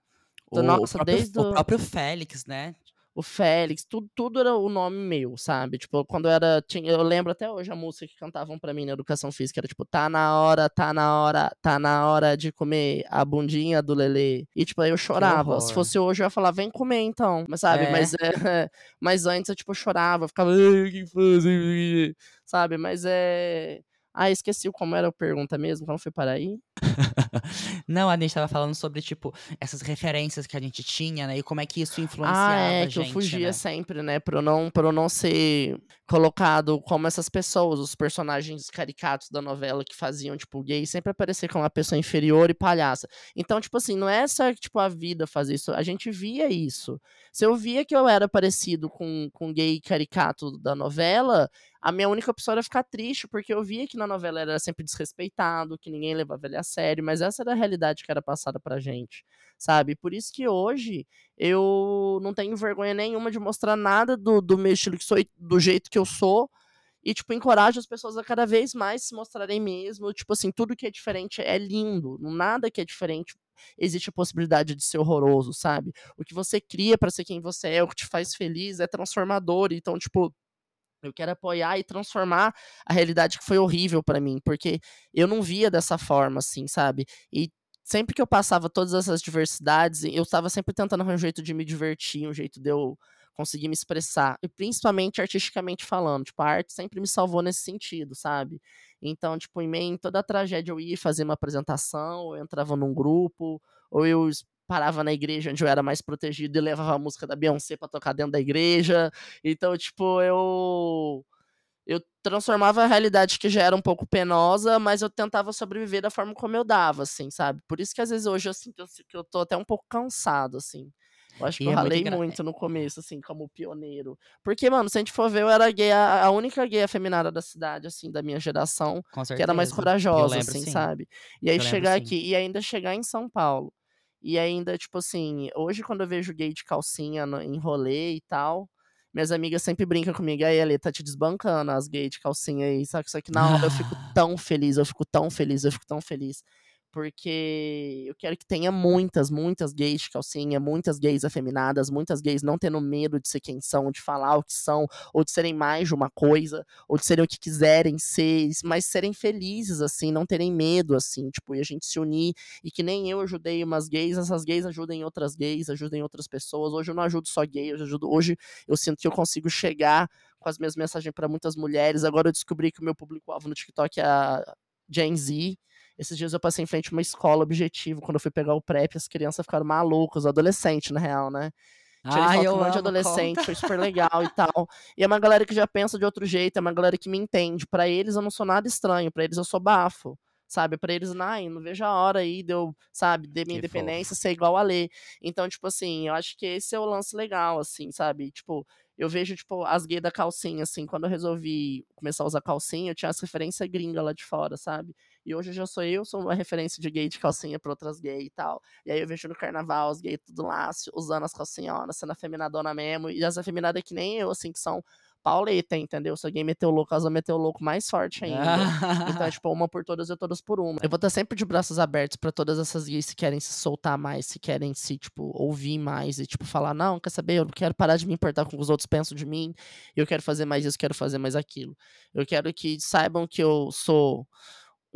Então, o, nossa, próprio, desde o próprio Félix, né? O Félix, tudo, tudo era o nome meu, sabe? Tipo, quando eu era. Tinha, eu lembro até hoje a música que cantavam para mim na educação física, era tipo, tá na hora, tá na hora, tá na hora de comer a bundinha do Lelê. E, tipo, aí eu chorava. Se fosse hoje, eu ia falar, vem comer então. Mas, sabe? É. Mas, é, mas antes eu, tipo, chorava, ficava, que fazem? Sabe? Mas é. Ah, esqueci como era a pergunta mesmo, como foi para aí? não, a gente estava falando sobre, tipo, essas referências que a gente tinha, né? E como é que isso influenciava ah, é, a gente, que eu fugia né? sempre, né? Pra eu, não, pra eu não ser colocado como essas pessoas, os personagens caricatos da novela que faziam, tipo, gay, sempre aparecer como uma pessoa inferior e palhaça. Então, tipo assim, não é só, tipo, a vida fazer isso. A gente via isso. Se eu via que eu era parecido com, com gay caricato da novela, a minha única opção era ficar triste, porque eu via que na novela era sempre desrespeitado, que ninguém levava ele a sério, mas essa era a realidade que era passada pra gente, sabe? Por isso que hoje eu não tenho vergonha nenhuma de mostrar nada do, do meu estilo que sou, do jeito que eu sou, e, tipo, encorajo as pessoas a cada vez mais se mostrarem mesmo. Tipo assim, tudo que é diferente é lindo. Nada que é diferente existe a possibilidade de ser horroroso, sabe? O que você cria para ser quem você é, o que te faz feliz, é transformador. Então, tipo, eu quero apoiar e transformar a realidade que foi horrível para mim, porque eu não via dessa forma, assim, sabe? E sempre que eu passava todas essas diversidades, eu estava sempre tentando arranjar um jeito de me divertir, um jeito de eu conseguir me expressar, e principalmente artisticamente falando, tipo, a arte sempre me salvou nesse sentido, sabe? Então, tipo, em meio em toda a tragédia eu ia fazer uma apresentação, eu entrava num grupo, ou eu parava na igreja onde eu era mais protegido e levava a música da Beyoncé pra tocar dentro da igreja. Então, tipo, eu. Eu transformava a realidade que já era um pouco penosa, mas eu tentava sobreviver da forma como eu dava, assim, sabe? Por isso que às vezes hoje eu sinto que eu tô até um pouco cansado, assim. Eu acho que e eu é ralei muito, muito, no começo, assim, como pioneiro. Porque, mano, se a gente for ver, eu era gay, a, a única gay afeminada da cidade, assim, da minha geração, que era mais corajosa, lembro, assim, sim. sabe? E aí eu chegar lembro, aqui, sim. e ainda chegar em São Paulo, e ainda, tipo assim, hoje quando eu vejo gay de calcinha no, em rolê e tal, minhas amigas sempre brincam comigo, aí ele tá te desbancando as gays de calcinha aí, sabe? Só que na hora eu fico tão feliz, eu fico tão feliz, eu fico tão feliz porque eu quero que tenha muitas, muitas gays de calcinha, muitas gays afeminadas, muitas gays não tendo medo de ser quem são, de falar o que são, ou de serem mais de uma coisa, ou de serem o que quiserem ser, mas serem felizes, assim, não terem medo, assim, tipo, e a gente se unir, e que nem eu ajudei umas gays, essas gays ajudem outras gays, ajudem outras pessoas. Hoje eu não ajudo só gay, eu ajudo, hoje eu sinto que eu consigo chegar com as minhas mensagens para muitas mulheres. Agora eu descobri que o meu público-alvo no TikTok é a Gen Z, esses dias eu passei em frente a uma escola objetivo, quando eu fui pegar o PrEP, as crianças ficaram malucas, os adolescentes, na real, né? Tinha ah, um monte de adolescente, conta. foi super legal e tal. E é uma galera que já pensa de outro jeito, é uma galera que me entende. Para eles eu não sou nada estranho, para eles eu sou bafo sabe? Para eles, ai, não vejo a hora aí de eu, sabe, de minha que independência fofo. ser igual a Lê. Então, tipo assim, eu acho que esse é o lance legal, assim, sabe? Tipo, eu vejo, tipo, as gays da calcinha, assim, quando eu resolvi começar a usar calcinha, eu tinha as referências gringa lá de fora, sabe? E hoje já sou eu, sou uma referência de gay de calcinha pra outras gays e tal. E aí eu vejo no carnaval os gays tudo lá, usando as calcinhonas, sendo afeminadona mesmo. E as afeminadas que nem eu, assim, que são pauleta, entendeu? Se alguém meteu louco, elas vão meter o louco mais forte ainda. então, é, tipo, uma por todas e todas por uma. Eu vou estar sempre de braços abertos para todas essas gays que querem se soltar mais, se querem se, tipo, ouvir mais e, tipo, falar, não, quer saber? Eu não quero parar de me importar com o que os outros pensam de mim. Eu quero fazer mais isso, quero fazer mais aquilo. Eu quero que saibam que eu sou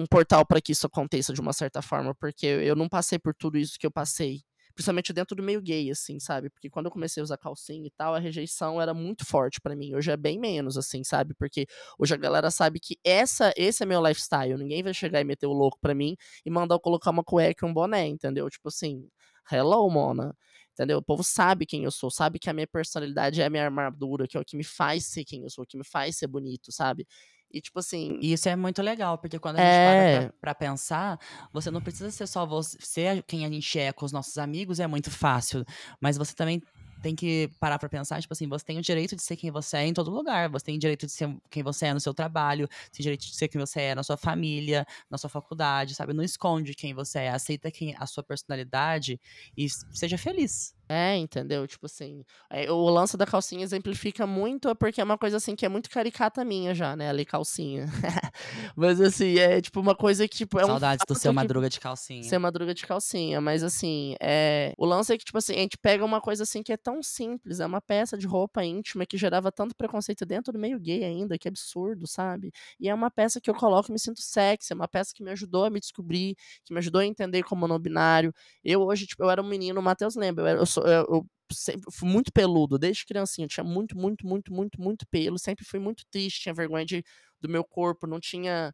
um portal para que isso aconteça de uma certa forma, porque eu não passei por tudo isso que eu passei. Principalmente dentro do meio gay, assim, sabe? Porque quando eu comecei a usar calcinha e tal, a rejeição era muito forte para mim. Hoje é bem menos, assim, sabe? Porque hoje a galera sabe que essa, esse é meu lifestyle. Ninguém vai chegar e meter o louco pra mim e mandar eu colocar uma cueca e um boné, entendeu? Tipo assim, hello, Mona. Entendeu? O povo sabe quem eu sou, sabe que a minha personalidade é a minha armadura, que é o que me faz ser quem eu sou, o que me faz ser bonito, sabe? E, tipo assim. Isso é muito legal, porque quando a gente é... para pra, pra, pensar, você não precisa ser só você, ser quem a gente é com os nossos amigos, é muito fácil. Mas você também tem que parar pra pensar, tipo assim, você tem o direito de ser quem você é em todo lugar. Você tem o direito de ser quem você é no seu trabalho, tem o direito de ser quem você é na sua família, na sua faculdade, sabe? Não esconde quem você é, aceita quem, a sua personalidade e seja feliz. É, entendeu? Tipo assim, é, o lance da calcinha exemplifica muito, porque é uma coisa assim que é muito caricata minha já, né? Ali, calcinha. mas assim, é tipo uma coisa que, tipo, é Saudades um do seu madruga de calcinha. Ser madruga de calcinha, mas assim, é. O lance é que, tipo assim, a gente pega uma coisa assim que é tão simples, é uma peça de roupa íntima que gerava tanto preconceito dentro do meio gay ainda, que é absurdo, sabe? E é uma peça que eu coloco e me sinto sexy, é uma peça que me ajudou a me descobrir, que me ajudou a entender como não binário. Eu hoje, tipo, eu era um menino, o Matheus lembra, eu, era, eu sou eu, eu sempre fui muito peludo, desde criancinha, tinha muito, muito, muito, muito, muito pelo, sempre fui muito triste, tinha vergonha de, do meu corpo, não tinha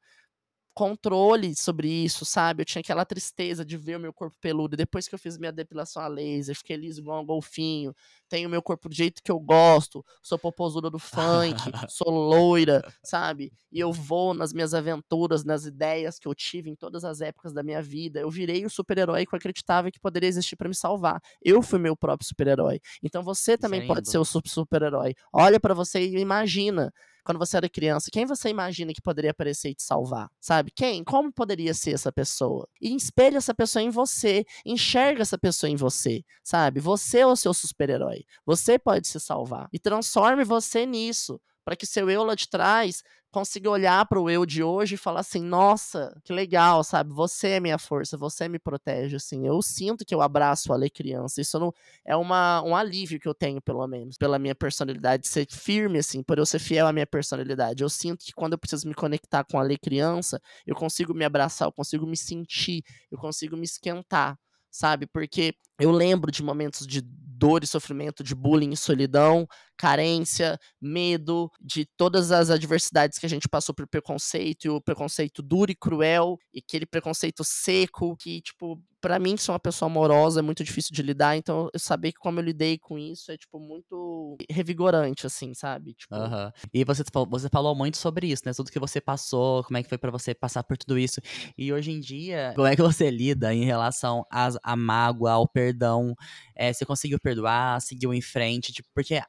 controle sobre isso, sabe? Eu tinha aquela tristeza de ver o meu corpo peludo. E depois que eu fiz minha depilação a laser, fiquei liso igual um golfinho, tenho o meu corpo do jeito que eu gosto, sou popozuda do funk, sou loira, sabe? E eu vou nas minhas aventuras, nas ideias que eu tive em todas as épocas da minha vida. Eu virei o super-herói que eu acreditava que poderia existir para me salvar. Eu fui meu próprio super-herói. Então você também pode ser o super-herói. Olha para você e imagina quando você era criança, quem você imagina que poderia aparecer e te salvar? Sabe? Quem? Como poderia ser essa pessoa? E espelha essa pessoa em você, enxerga essa pessoa em você, sabe? Você é o seu super-herói. Você pode se salvar. E transforme você nisso para que seu eu lá de trás consiga olhar para o eu de hoje e falar assim: nossa, que legal, sabe? Você é minha força, você me protege. Assim, eu sinto que eu abraço a Lê criança. Isso não é uma, um alívio que eu tenho, pelo menos, pela minha personalidade ser firme, assim, por eu ser fiel à minha personalidade. Eu sinto que quando eu preciso me conectar com a Lê criança, eu consigo me abraçar, eu consigo me sentir, eu consigo me esquentar sabe? Porque eu lembro de momentos de dor e sofrimento, de bullying e solidão, carência, medo, de todas as adversidades que a gente passou por preconceito, e o preconceito duro e cruel, e aquele preconceito seco, que, tipo, para mim, que sou uma pessoa amorosa, é muito difícil de lidar, então eu saber que como eu lidei com isso é, tipo, muito revigorante, assim, sabe? Tipo... Uhum. E você, você falou muito sobre isso, né? Tudo que você passou, como é que foi para você passar por tudo isso. E hoje em dia, como é que você lida em relação às, à mágoa, ao perdão? É, você conseguiu perdoar, seguiu em frente? Tipo, porque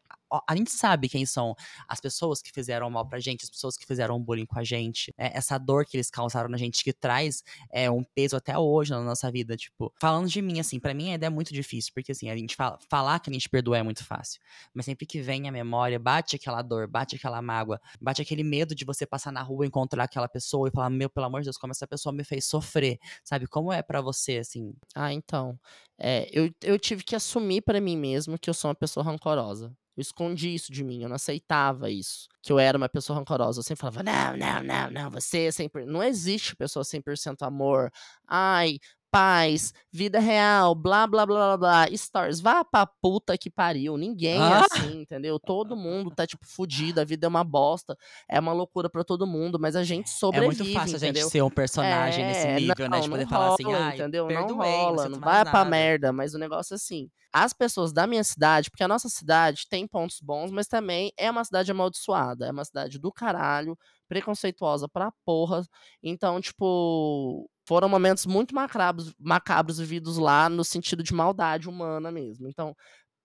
a gente sabe quem são as pessoas que fizeram mal pra gente, as pessoas que fizeram bullying com a gente, é, essa dor que eles causaram na gente, que traz é, um peso até hoje na nossa vida. Tipo, falando de mim, assim, para mim ainda é muito difícil, porque assim, a gente fala, falar que a gente perdoa é muito fácil. Mas sempre que vem a memória, bate aquela dor, bate aquela mágoa, bate aquele medo de você passar na rua, encontrar aquela pessoa e falar, meu, pelo amor de Deus, como essa pessoa me fez sofrer, sabe? Como é para você, assim? Ah, então. É, eu, eu tive que assumir para mim mesmo que eu sou uma pessoa rancorosa. Eu escondi isso de mim, eu não aceitava isso. Que eu era uma pessoa rancorosa. Eu sempre falava, não, não, não, não, você é 100%. Não existe pessoa 100% amor. Ai, paz, vida real, blá, blá, blá, blá, blá, stories. Vá pra puta que pariu. Ninguém é ah? é assim, entendeu? Todo mundo tá, tipo, fudido, a vida é uma bosta. É uma loucura pra todo mundo, mas a gente sobrevive, É muito fácil entendeu? a gente ser um personagem é, nesse nível, não, né? De poder não falar assim, rola, assim, entendeu? Não rola, não vai nada. pra merda. Mas o negócio é assim, as pessoas da minha cidade, porque a nossa cidade tem pontos bons, mas também é uma cidade amaldiçoada, é uma cidade do caralho, preconceituosa pra porra. Então, tipo, foram momentos muito macabros, macabros vividos lá no sentido de maldade humana mesmo. Então,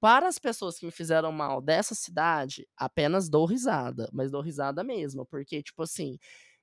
para as pessoas que me fizeram mal dessa cidade, apenas dou risada, mas dou risada mesmo, porque tipo assim,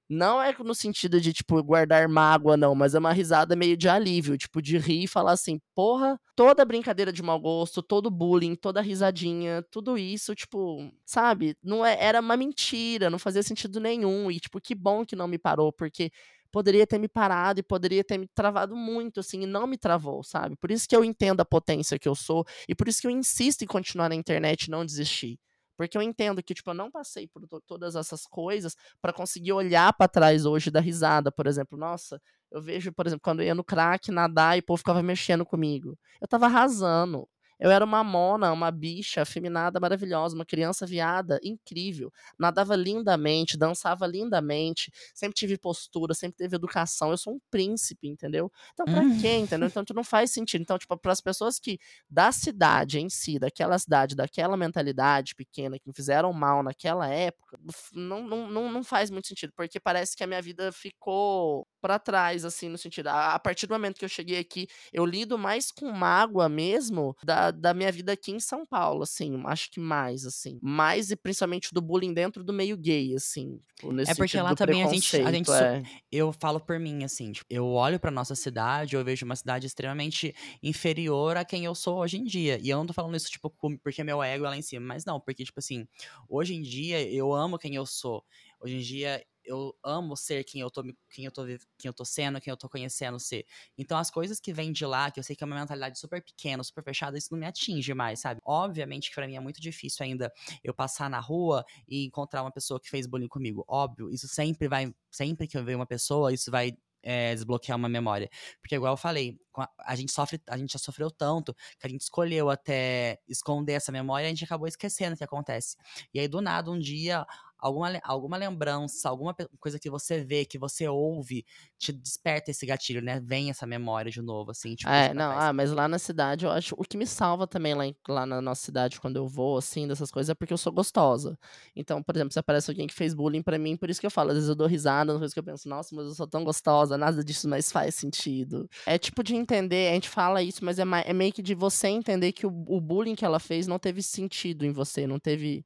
não é no sentido de, tipo, guardar mágoa, não, mas é uma risada meio de alívio, tipo, de rir e falar assim, porra, toda brincadeira de mau gosto, todo bullying, toda risadinha, tudo isso, tipo, sabe? Não é, era uma mentira, não fazia sentido nenhum. E, tipo, que bom que não me parou, porque poderia ter me parado e poderia ter me travado muito, assim, e não me travou, sabe? Por isso que eu entendo a potência que eu sou e por isso que eu insisto em continuar na internet e não desistir. Porque eu entendo que, tipo, eu não passei por todas essas coisas para conseguir olhar para trás hoje da risada, por exemplo. Nossa, eu vejo, por exemplo, quando eu ia no crack nadar e o povo ficava mexendo comigo. Eu tava arrasando. Eu era uma mona, uma bicha afeminada maravilhosa, uma criança viada incrível. Nadava lindamente, dançava lindamente, sempre tive postura, sempre teve educação. Eu sou um príncipe, entendeu? Então, pra hum. quê, entendeu? Então, não faz sentido. Então, tipo, para as pessoas que da cidade em si, daquela cidade, daquela mentalidade pequena, que me fizeram mal naquela época, não, não, não, não faz muito sentido, porque parece que a minha vida ficou para trás, assim, no sentido. A, a, partir do momento que eu cheguei aqui, eu lido mais com mágoa mesmo da, da minha vida aqui em São Paulo, assim. Acho que mais, assim. Mais e principalmente do bullying dentro do meio gay, assim. Tipo, é porque lá também a gente. A gente é. Eu falo por mim, assim, tipo, eu olho pra nossa cidade, eu vejo uma cidade extremamente inferior a quem eu sou hoje em dia. E eu não tô falando isso, tipo, porque meu ego é lá em cima, mas não, porque, tipo assim, hoje em dia eu amo quem eu sou. Hoje em dia eu amo ser quem eu tô, quem eu tô, quem eu tô sendo, quem eu tô conhecendo ser. Então as coisas que vêm de lá, que eu sei que é uma mentalidade super pequena, super fechada, isso não me atinge mais, sabe? Obviamente que para mim é muito difícil ainda eu passar na rua e encontrar uma pessoa que fez bullying comigo. Óbvio, isso sempre vai, sempre que eu ver uma pessoa, isso vai é, desbloquear uma memória. Porque, igual eu falei, a gente sofre, a gente já sofreu tanto que a gente escolheu até esconder essa memória e a gente acabou esquecendo o que acontece. E aí, do nada, um dia, alguma, alguma lembrança, alguma coisa que você vê, que você ouve, te desperta esse gatilho, né? Vem essa memória de novo, assim. Tipo, é, não, ah, mas lá na cidade, eu acho. O que me salva também lá, em, lá na nossa cidade, quando eu vou, assim, dessas coisas, é porque eu sou gostosa. Então, por exemplo, se aparece alguém que fez bullying pra mim, por isso que eu falo, às vezes eu dou risada, às vezes que eu penso, nossa, mas eu sou tão gostosa, nada disso mais faz sentido. É tipo de entender, a gente fala isso, mas é, é meio que de você entender que o, o bullying que ela fez não teve sentido em você, não teve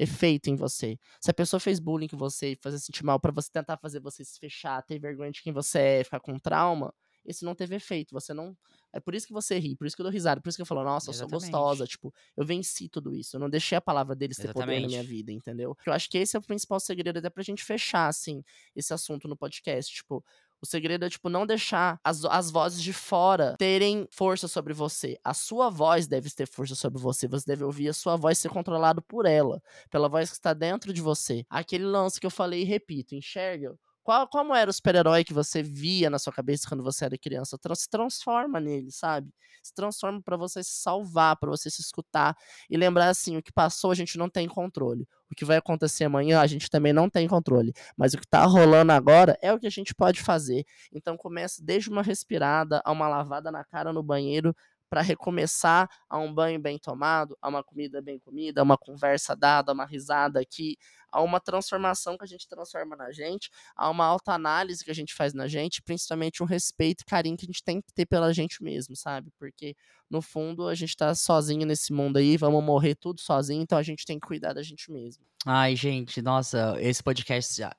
efeito em você. Se a pessoa fez bullying com você e fazer sentir mal para você tentar fazer você se fechar, ter vergonha de quem você é, ficar com trauma, isso não teve efeito. Você não. É por isso que você ri, por isso que eu dou risada, por isso que eu falo, nossa, Exatamente. eu sou gostosa. Tipo, eu venci tudo isso. Eu não deixei a palavra deles ter Exatamente. poder na minha vida, entendeu? Eu acho que esse é o principal segredo, até pra gente fechar, assim, esse assunto no podcast. Tipo, o segredo é, tipo, não deixar as, as vozes de fora terem força sobre você. A sua voz deve ter força sobre você. Você deve ouvir a sua voz ser controlado por ela, pela voz que está dentro de você. Aquele lance que eu falei e repito, enxerga qual, como era o super-herói que você via na sua cabeça quando você era criança? Se transforma nele, sabe? Se transforma para você se salvar, para você se escutar e lembrar assim: o que passou a gente não tem controle. O que vai acontecer amanhã a gente também não tem controle. Mas o que tá rolando agora é o que a gente pode fazer. Então comece desde uma respirada a uma lavada na cara no banheiro para recomeçar a um banho bem tomado, a uma comida bem comida, a uma conversa dada, a uma risada aqui, a uma transformação que a gente transforma na gente, a uma autoanálise que a gente faz na gente, principalmente um respeito e carinho que a gente tem que ter pela gente mesmo, sabe? Porque no fundo a gente tá sozinho nesse mundo aí, vamos morrer tudo sozinho, então a gente tem que cuidar da gente mesmo. Ai, gente, nossa, esse podcast já.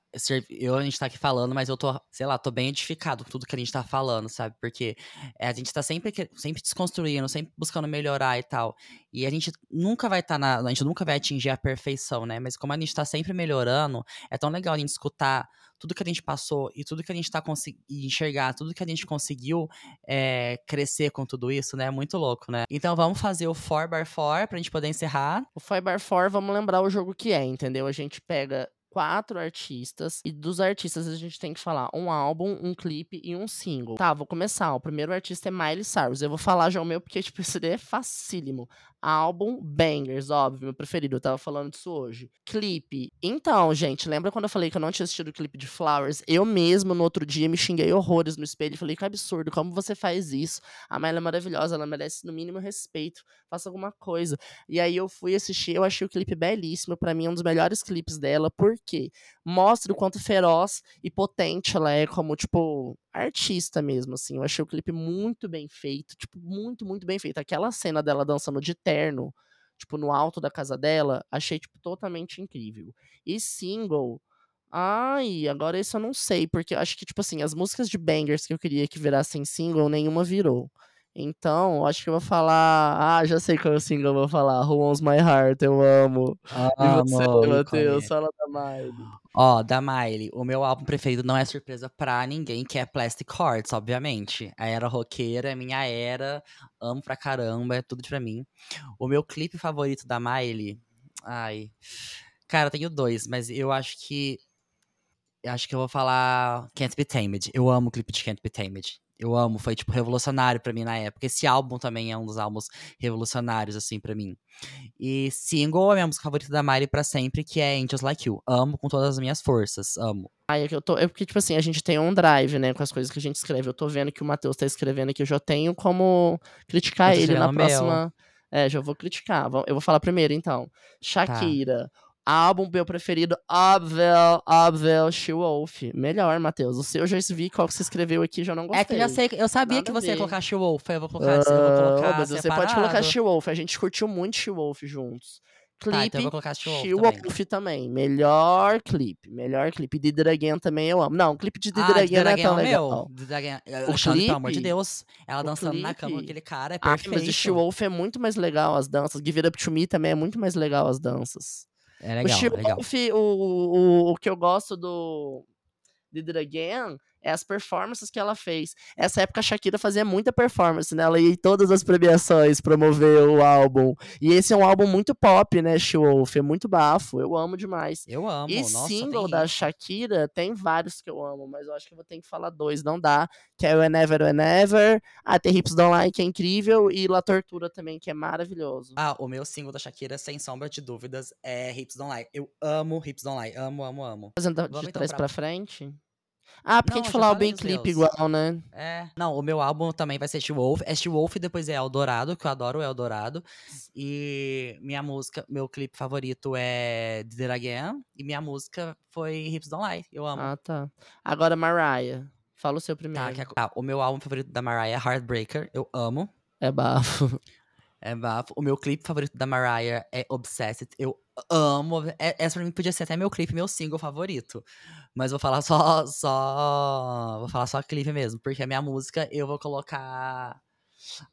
Eu, a gente tá aqui falando, mas eu tô, sei lá, tô bem edificado com tudo que a gente tá falando, sabe? Porque é, a gente tá sempre, sempre desconstruindo, sempre buscando melhorar e tal. E a gente nunca vai estar tá na. A gente nunca vai atingir a perfeição, né? Mas como a gente tá sempre melhorando, é tão legal a gente escutar tudo que a gente passou e tudo que a gente tá conseguindo enxergar, tudo que a gente conseguiu é, crescer com tudo isso, né? É muito louco, né? Então vamos fazer o 4x4 pra gente poder encerrar. O 4x4, vamos lembrar o jogo que é, entendeu? A gente pega quatro artistas. E dos artistas a gente tem que falar um álbum, um clipe e um single. Tá, vou começar. O primeiro artista é Miley Cyrus. Eu vou falar já o meu porque, tipo, esse daí é facílimo. Álbum Bangers, óbvio, meu preferido. Eu tava falando disso hoje. Clipe. Então, gente, lembra quando eu falei que eu não tinha assistido o clipe de Flowers? Eu mesmo, no outro dia, me xinguei horrores no espelho e falei que absurdo, como você faz isso? A Miley é maravilhosa, ela merece no mínimo respeito. Faça alguma coisa. E aí eu fui assistir, eu achei o clipe belíssimo. para mim, é um dos melhores clipes dela, porque mostra o quanto feroz e potente ela é como, tipo, artista mesmo, assim. Eu achei o clipe muito bem feito, tipo, muito, muito bem feito. Aquela cena dela dançando de terno, tipo, no alto da casa dela, achei, tipo, totalmente incrível. E single. Ai, agora isso eu não sei, porque eu acho que, tipo assim, as músicas de bangers que eu queria que virassem single, nenhuma virou. Então, acho que eu vou falar. Ah, já sei qual é o single eu vou falar. Who Owns My Heart, eu amo. Ah, e você, Matheus? Fala da Miley. Ó, da Miley, o meu álbum preferido não é surpresa pra ninguém, que é Plastic Hearts, obviamente. A era roqueira é minha era, amo pra caramba, é tudo pra mim. O meu clipe favorito da Miley, ai. Cara, eu tenho dois, mas eu acho que. Eu acho que eu vou falar Can't Be Tamed. Eu amo o clipe de Can't Be Tamed. Eu amo, foi tipo revolucionário para mim na época. Esse álbum também é um dos álbuns revolucionários assim para mim. E single, a minha música favorita da Mari para sempre, que é Angels Like You. Amo com todas as minhas forças, amo. Ai, é eu tô, é porque tipo assim, a gente tem um drive, né, com as coisas que a gente escreve. Eu tô vendo que o Matheus tá escrevendo aqui, eu já tenho como criticar ele na próxima. Meu. É, já vou criticar. Eu vou falar primeiro então. Tá. Shakira. Tá. Álbum meu preferido, Abvel, Abvel, She-Wolf. Melhor, Matheus. O seu eu já vi qual que você escreveu aqui, já não gostei. É que eu já sei, eu sabia Nada que você ia colocar She-Wolf, eu vou colocar, uh, eu vou ah, colocar mas você pode colocar She-Wolf, a gente curtiu muito She-Wolf juntos. Clipe, tá, então eu vou colocar She-Wolf também. também. Melhor clipe, melhor clipe. De Dragon também eu amo. Não, o clipe de Dragon ah, não é tão legal. Meu. Dragon, o clipe, pelo amor de Deus, ela dançando clipe. na cama com aquele cara, é perfeito. Ah, mas o She-Wolf é muito mais legal as danças. Give It Up To Me também é muito mais legal as danças. É legal, o, é legal. O, o, o, que eu gosto do de Dragon é as performances que ela fez. Essa época a Shakira fazia muita performance, né? Ela ia em todas as premiações promover o álbum. E esse é um álbum muito pop, né, She-Wolf? É muito bafo. Eu amo demais. Eu amo. E Nossa, single da Shakira tem vários que eu amo, mas eu acho que eu vou ter que falar dois. Não dá. Que é o Whenever, Whenever. Ah, tem Hips Don't Lie, que é incrível. E La Tortura também, que é maravilhoso. Ah, o meu single da Shakira, sem sombra de dúvidas, é Hips Don't Lie. Eu amo Hips Don't Lie. Amo, amo, amo. Fazendo de Vamos trás então pra... pra frente? Ah, porque não, a gente falava bem clipe igual, né? É. Não, o meu álbum também vai ser She-Wolf. É She-Wolf e depois é Eldorado, que eu adoro o Eldorado. E minha música, meu clipe favorito é Did It Again. E minha música foi Hips Don't Lie. Eu amo. Ah, tá. Agora, Mariah. Fala o seu tá, primeiro. Tá, é, tá, o meu álbum favorito da Mariah é Heartbreaker. Eu amo. É bafo. É bafo. O meu clipe favorito da Mariah é Obsessed. Eu amo. É, essa pra mim podia ser até meu clipe, meu single favorito. Mas vou falar só. só vou falar só clipe mesmo. Porque a minha música eu vou colocar.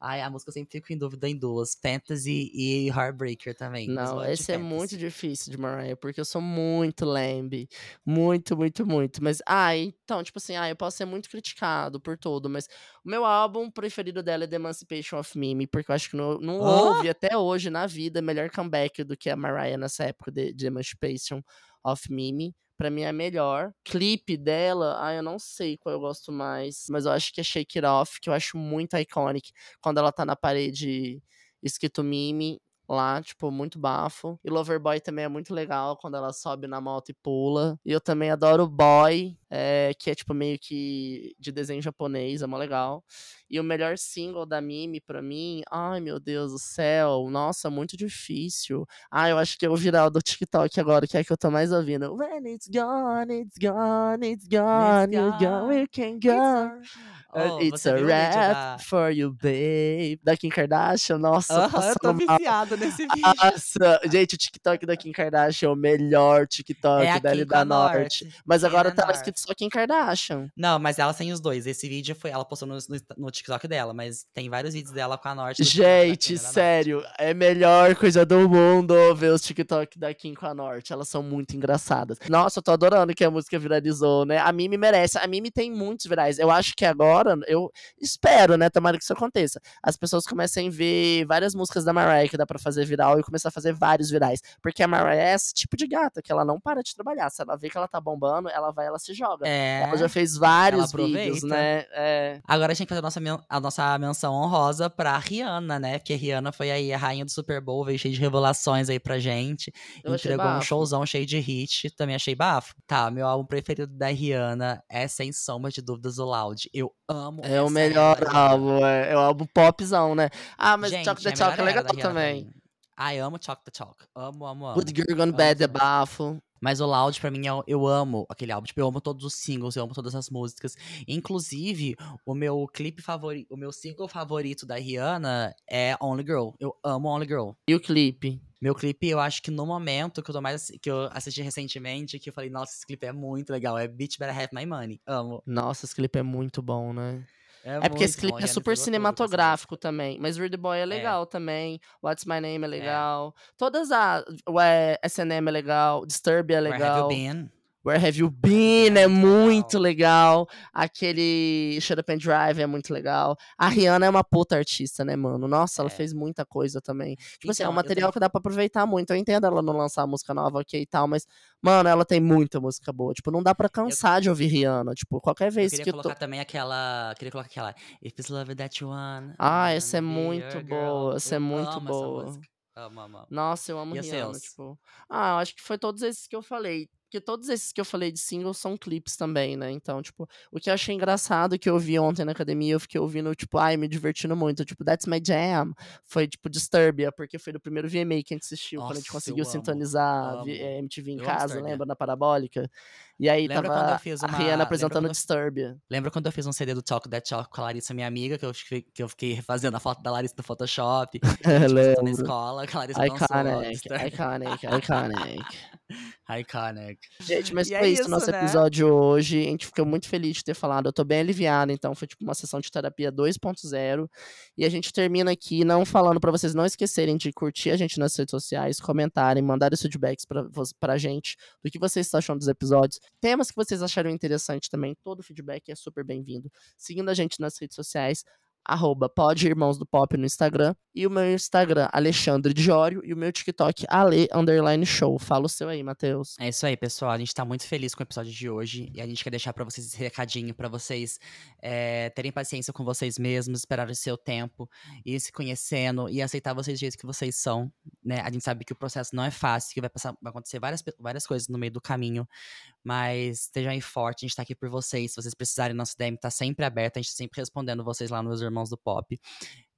Ai, a música eu sempre fico em dúvida em duas: Fantasy e Heartbreaker também. Não, esse é muito difícil de Mariah, porque eu sou muito lambe. Muito, muito, muito. Mas, ai, então, tipo assim, ai, eu posso ser muito criticado por tudo, mas o meu álbum preferido dela é The Emancipation of Mimi, porque eu acho que não, não oh! houve até hoje na vida melhor comeback do que a Mariah nessa época de, de Emancipation of Mimi para mim é a melhor. Clipe dela, ah, eu não sei qual eu gosto mais, mas eu acho que é Shake It Off, que eu acho muito iconic. Quando ela tá na parede escrito Mimi, lá, tipo, muito bafo. E Loverboy também é muito legal quando ela sobe na moto e pula. E eu também adoro Boy, é, que é tipo meio que de desenho japonês, é mó legal. E o melhor single da Mimi pra mim, ai meu Deus do céu, nossa, muito difícil. Ah, eu acho que é o viral do TikTok agora, que é que eu tô mais ouvindo. When it's gone, it's gone, it's gone, it's gone, we can go. Oh, It's a rap for you, babe. Da Kim Kardashian, nossa. Uh -huh, eu tô viciado nesse vídeo. Nossa, gente, o TikTok da Kim Kardashian é o melhor TikTok é da Norte. Norte. Mas agora tá escrito só Kim Kardashian. Não, mas ela tem os dois. Esse vídeo foi. Ela postou no, no, no TikTok dela, mas tem vários vídeos dela com a Norte. Gente, sério, Norte. é melhor coisa do mundo ver os TikTok da Kim com a Norte. Elas são muito engraçadas. Nossa, eu tô adorando que a música viralizou, né? A Mimi merece. A Mimi tem muitos virais. Eu acho que agora agora, eu espero, né? Tomara que isso aconteça. As pessoas comecem a ver várias músicas da Mariah que dá pra fazer viral e começar a fazer vários virais. Porque a Mariah é esse tipo de gata, que ela não para de trabalhar. Se ela vê que ela tá bombando, ela vai, ela se joga. É, ela já fez vários vídeos, né? É. Agora a gente tem que fazer a nossa, a nossa menção honrosa pra Rihanna, né? Porque a Rihanna foi aí a rainha do Super Bowl, veio cheio de revelações aí pra gente. Eu entregou um showzão cheio de hit. Também achei bafo. Tá, meu álbum preferido da Rihanna é, sem sombra de dúvidas, o Loud. Eu amo É o melhor álbum, é, é, o álbum popzão, né? Ah, mas Gente, the é Talk é legal também. Ai, amo the Talk. Amo, amo, amo. Good Girl Gone Bad é bafo. Mas o Loud, pra mim, eu, eu, amo aquele álbum. Tipo, eu amo todos os singles, eu amo todas as músicas. Inclusive, o meu clipe favorito, o meu single favorito da Rihanna é Only Girl. Eu amo Only Girl. E o clipe? Meu clipe, eu acho que no momento que eu tô mais que eu assisti recentemente, que eu falei, nossa, esse clipe é muito legal, é Bitch Better Have My Money. Amo. Nossa, esse clipe é muito bom, né? É, é porque esse clipe bom, é super cinematográfico tudo, também. Mas Rude Boy é, é. legal é. também. What's My Name é, é. legal. É. Todas as. O SNM é legal. Disturb é legal. Where Have You Been? Where Have You Been é muito legal. Aquele Shut Up and Drive é muito legal. A Rihanna é uma puta artista, né, mano? Nossa, é. ela fez muita coisa também. Tipo então, assim, é um então, material que dá pra aproveitar muito. Eu entendo ela não lançar música nova aqui e tal, mas, mano, ela tem muita música boa. Tipo, não dá pra cansar eu... de ouvir Rihanna. Tipo, qualquer vez eu que. Eu queria colocar também aquela. Queria colocar aquela. If it's love that you want. Ah, essa é muito boa. Essa é muito boa. Nossa, eu amo e Rihanna, tipo. Ah, eu acho que foi todos esses que eu falei. Porque todos esses que eu falei de singles são clipes também, né? Então, tipo, o que eu achei engraçado que eu vi ontem na academia, eu fiquei ouvindo, tipo, ai, me divertindo muito. Tipo, That's My Jam. Foi, tipo, Disturbia, porque foi do primeiro VMA que a gente assistiu, Nossa, quando a gente conseguiu sintonizar amo. MTV em eu casa, lembra? Na Parabólica. E aí lembra tava uma... a Rihanna apresentando Disturbia. Lembra quando eu fiz um CD do Talk That Talk com a Larissa, minha amiga, que eu, fiquei, que eu fiquei refazendo a foto da Larissa no Photoshop. lembro. na escola, que a Larissa iconic, iconic, iconic. Iconic. Gente, mas e foi é isso, nosso né? episódio hoje. A gente ficou muito feliz de ter falado. Eu tô bem aliviada, então foi tipo uma sessão de terapia 2.0. E a gente termina aqui não falando para vocês não esquecerem de curtir a gente nas redes sociais, comentarem, mandarem feedbacks pra, pra gente do que vocês estão achando dos episódios. Temas que vocês acharam interessante também. Todo feedback é super bem-vindo. Seguindo a gente nas redes sociais, arroba Pode Irmãos do Pop no Instagram. E o meu Instagram, Alexandre Diório. E o meu TikTok, Ale Underline Show. Fala o seu aí, Matheus. É isso aí, pessoal. A gente tá muito feliz com o episódio de hoje. E a gente quer deixar para vocês esse recadinho, para vocês é, terem paciência com vocês mesmos, esperar o seu tempo, ir se conhecendo e aceitar vocês do jeito que vocês são. Né? A gente sabe que o processo não é fácil, que vai, passar, vai acontecer várias, várias coisas no meio do caminho. Mas estejam aí forte, a gente tá aqui por vocês. Se vocês precisarem, nosso DM tá sempre aberto, a gente tá sempre respondendo vocês lá nos Irmãos do Pop.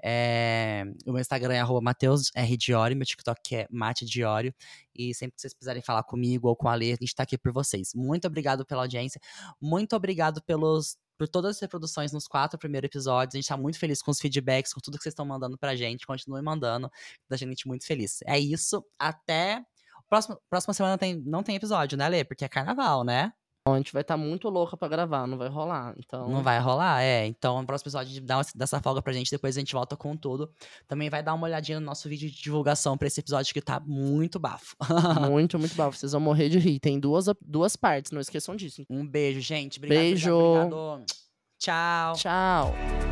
É, o meu Instagram é arroba meu TikTok é Mate Diório. E sempre que vocês precisarem falar comigo ou com a Lê, a gente tá aqui por vocês. Muito obrigado pela audiência. Muito obrigado pelos por todas as reproduções nos quatro primeiros episódios. A gente tá muito feliz com os feedbacks, com tudo que vocês estão mandando pra gente. Continue mandando, da gente muito feliz. É isso. Até Próxima, próxima semana tem, não tem episódio, né, Lê? Porque é carnaval, né? A gente vai estar tá muito louca pra gravar, não vai rolar. Então... Não vai rolar, é. Então, no próximo episódio, dá dessa folga pra gente, depois a gente volta com tudo. Também vai dar uma olhadinha no nosso vídeo de divulgação pra esse episódio que tá muito bafo. muito, muito bafo. Vocês vão morrer de rir. Tem duas, duas partes, não esqueçam disso. Um beijo, gente. Obrigado, beijo. Obrigado, obrigado. Tchau. Tchau.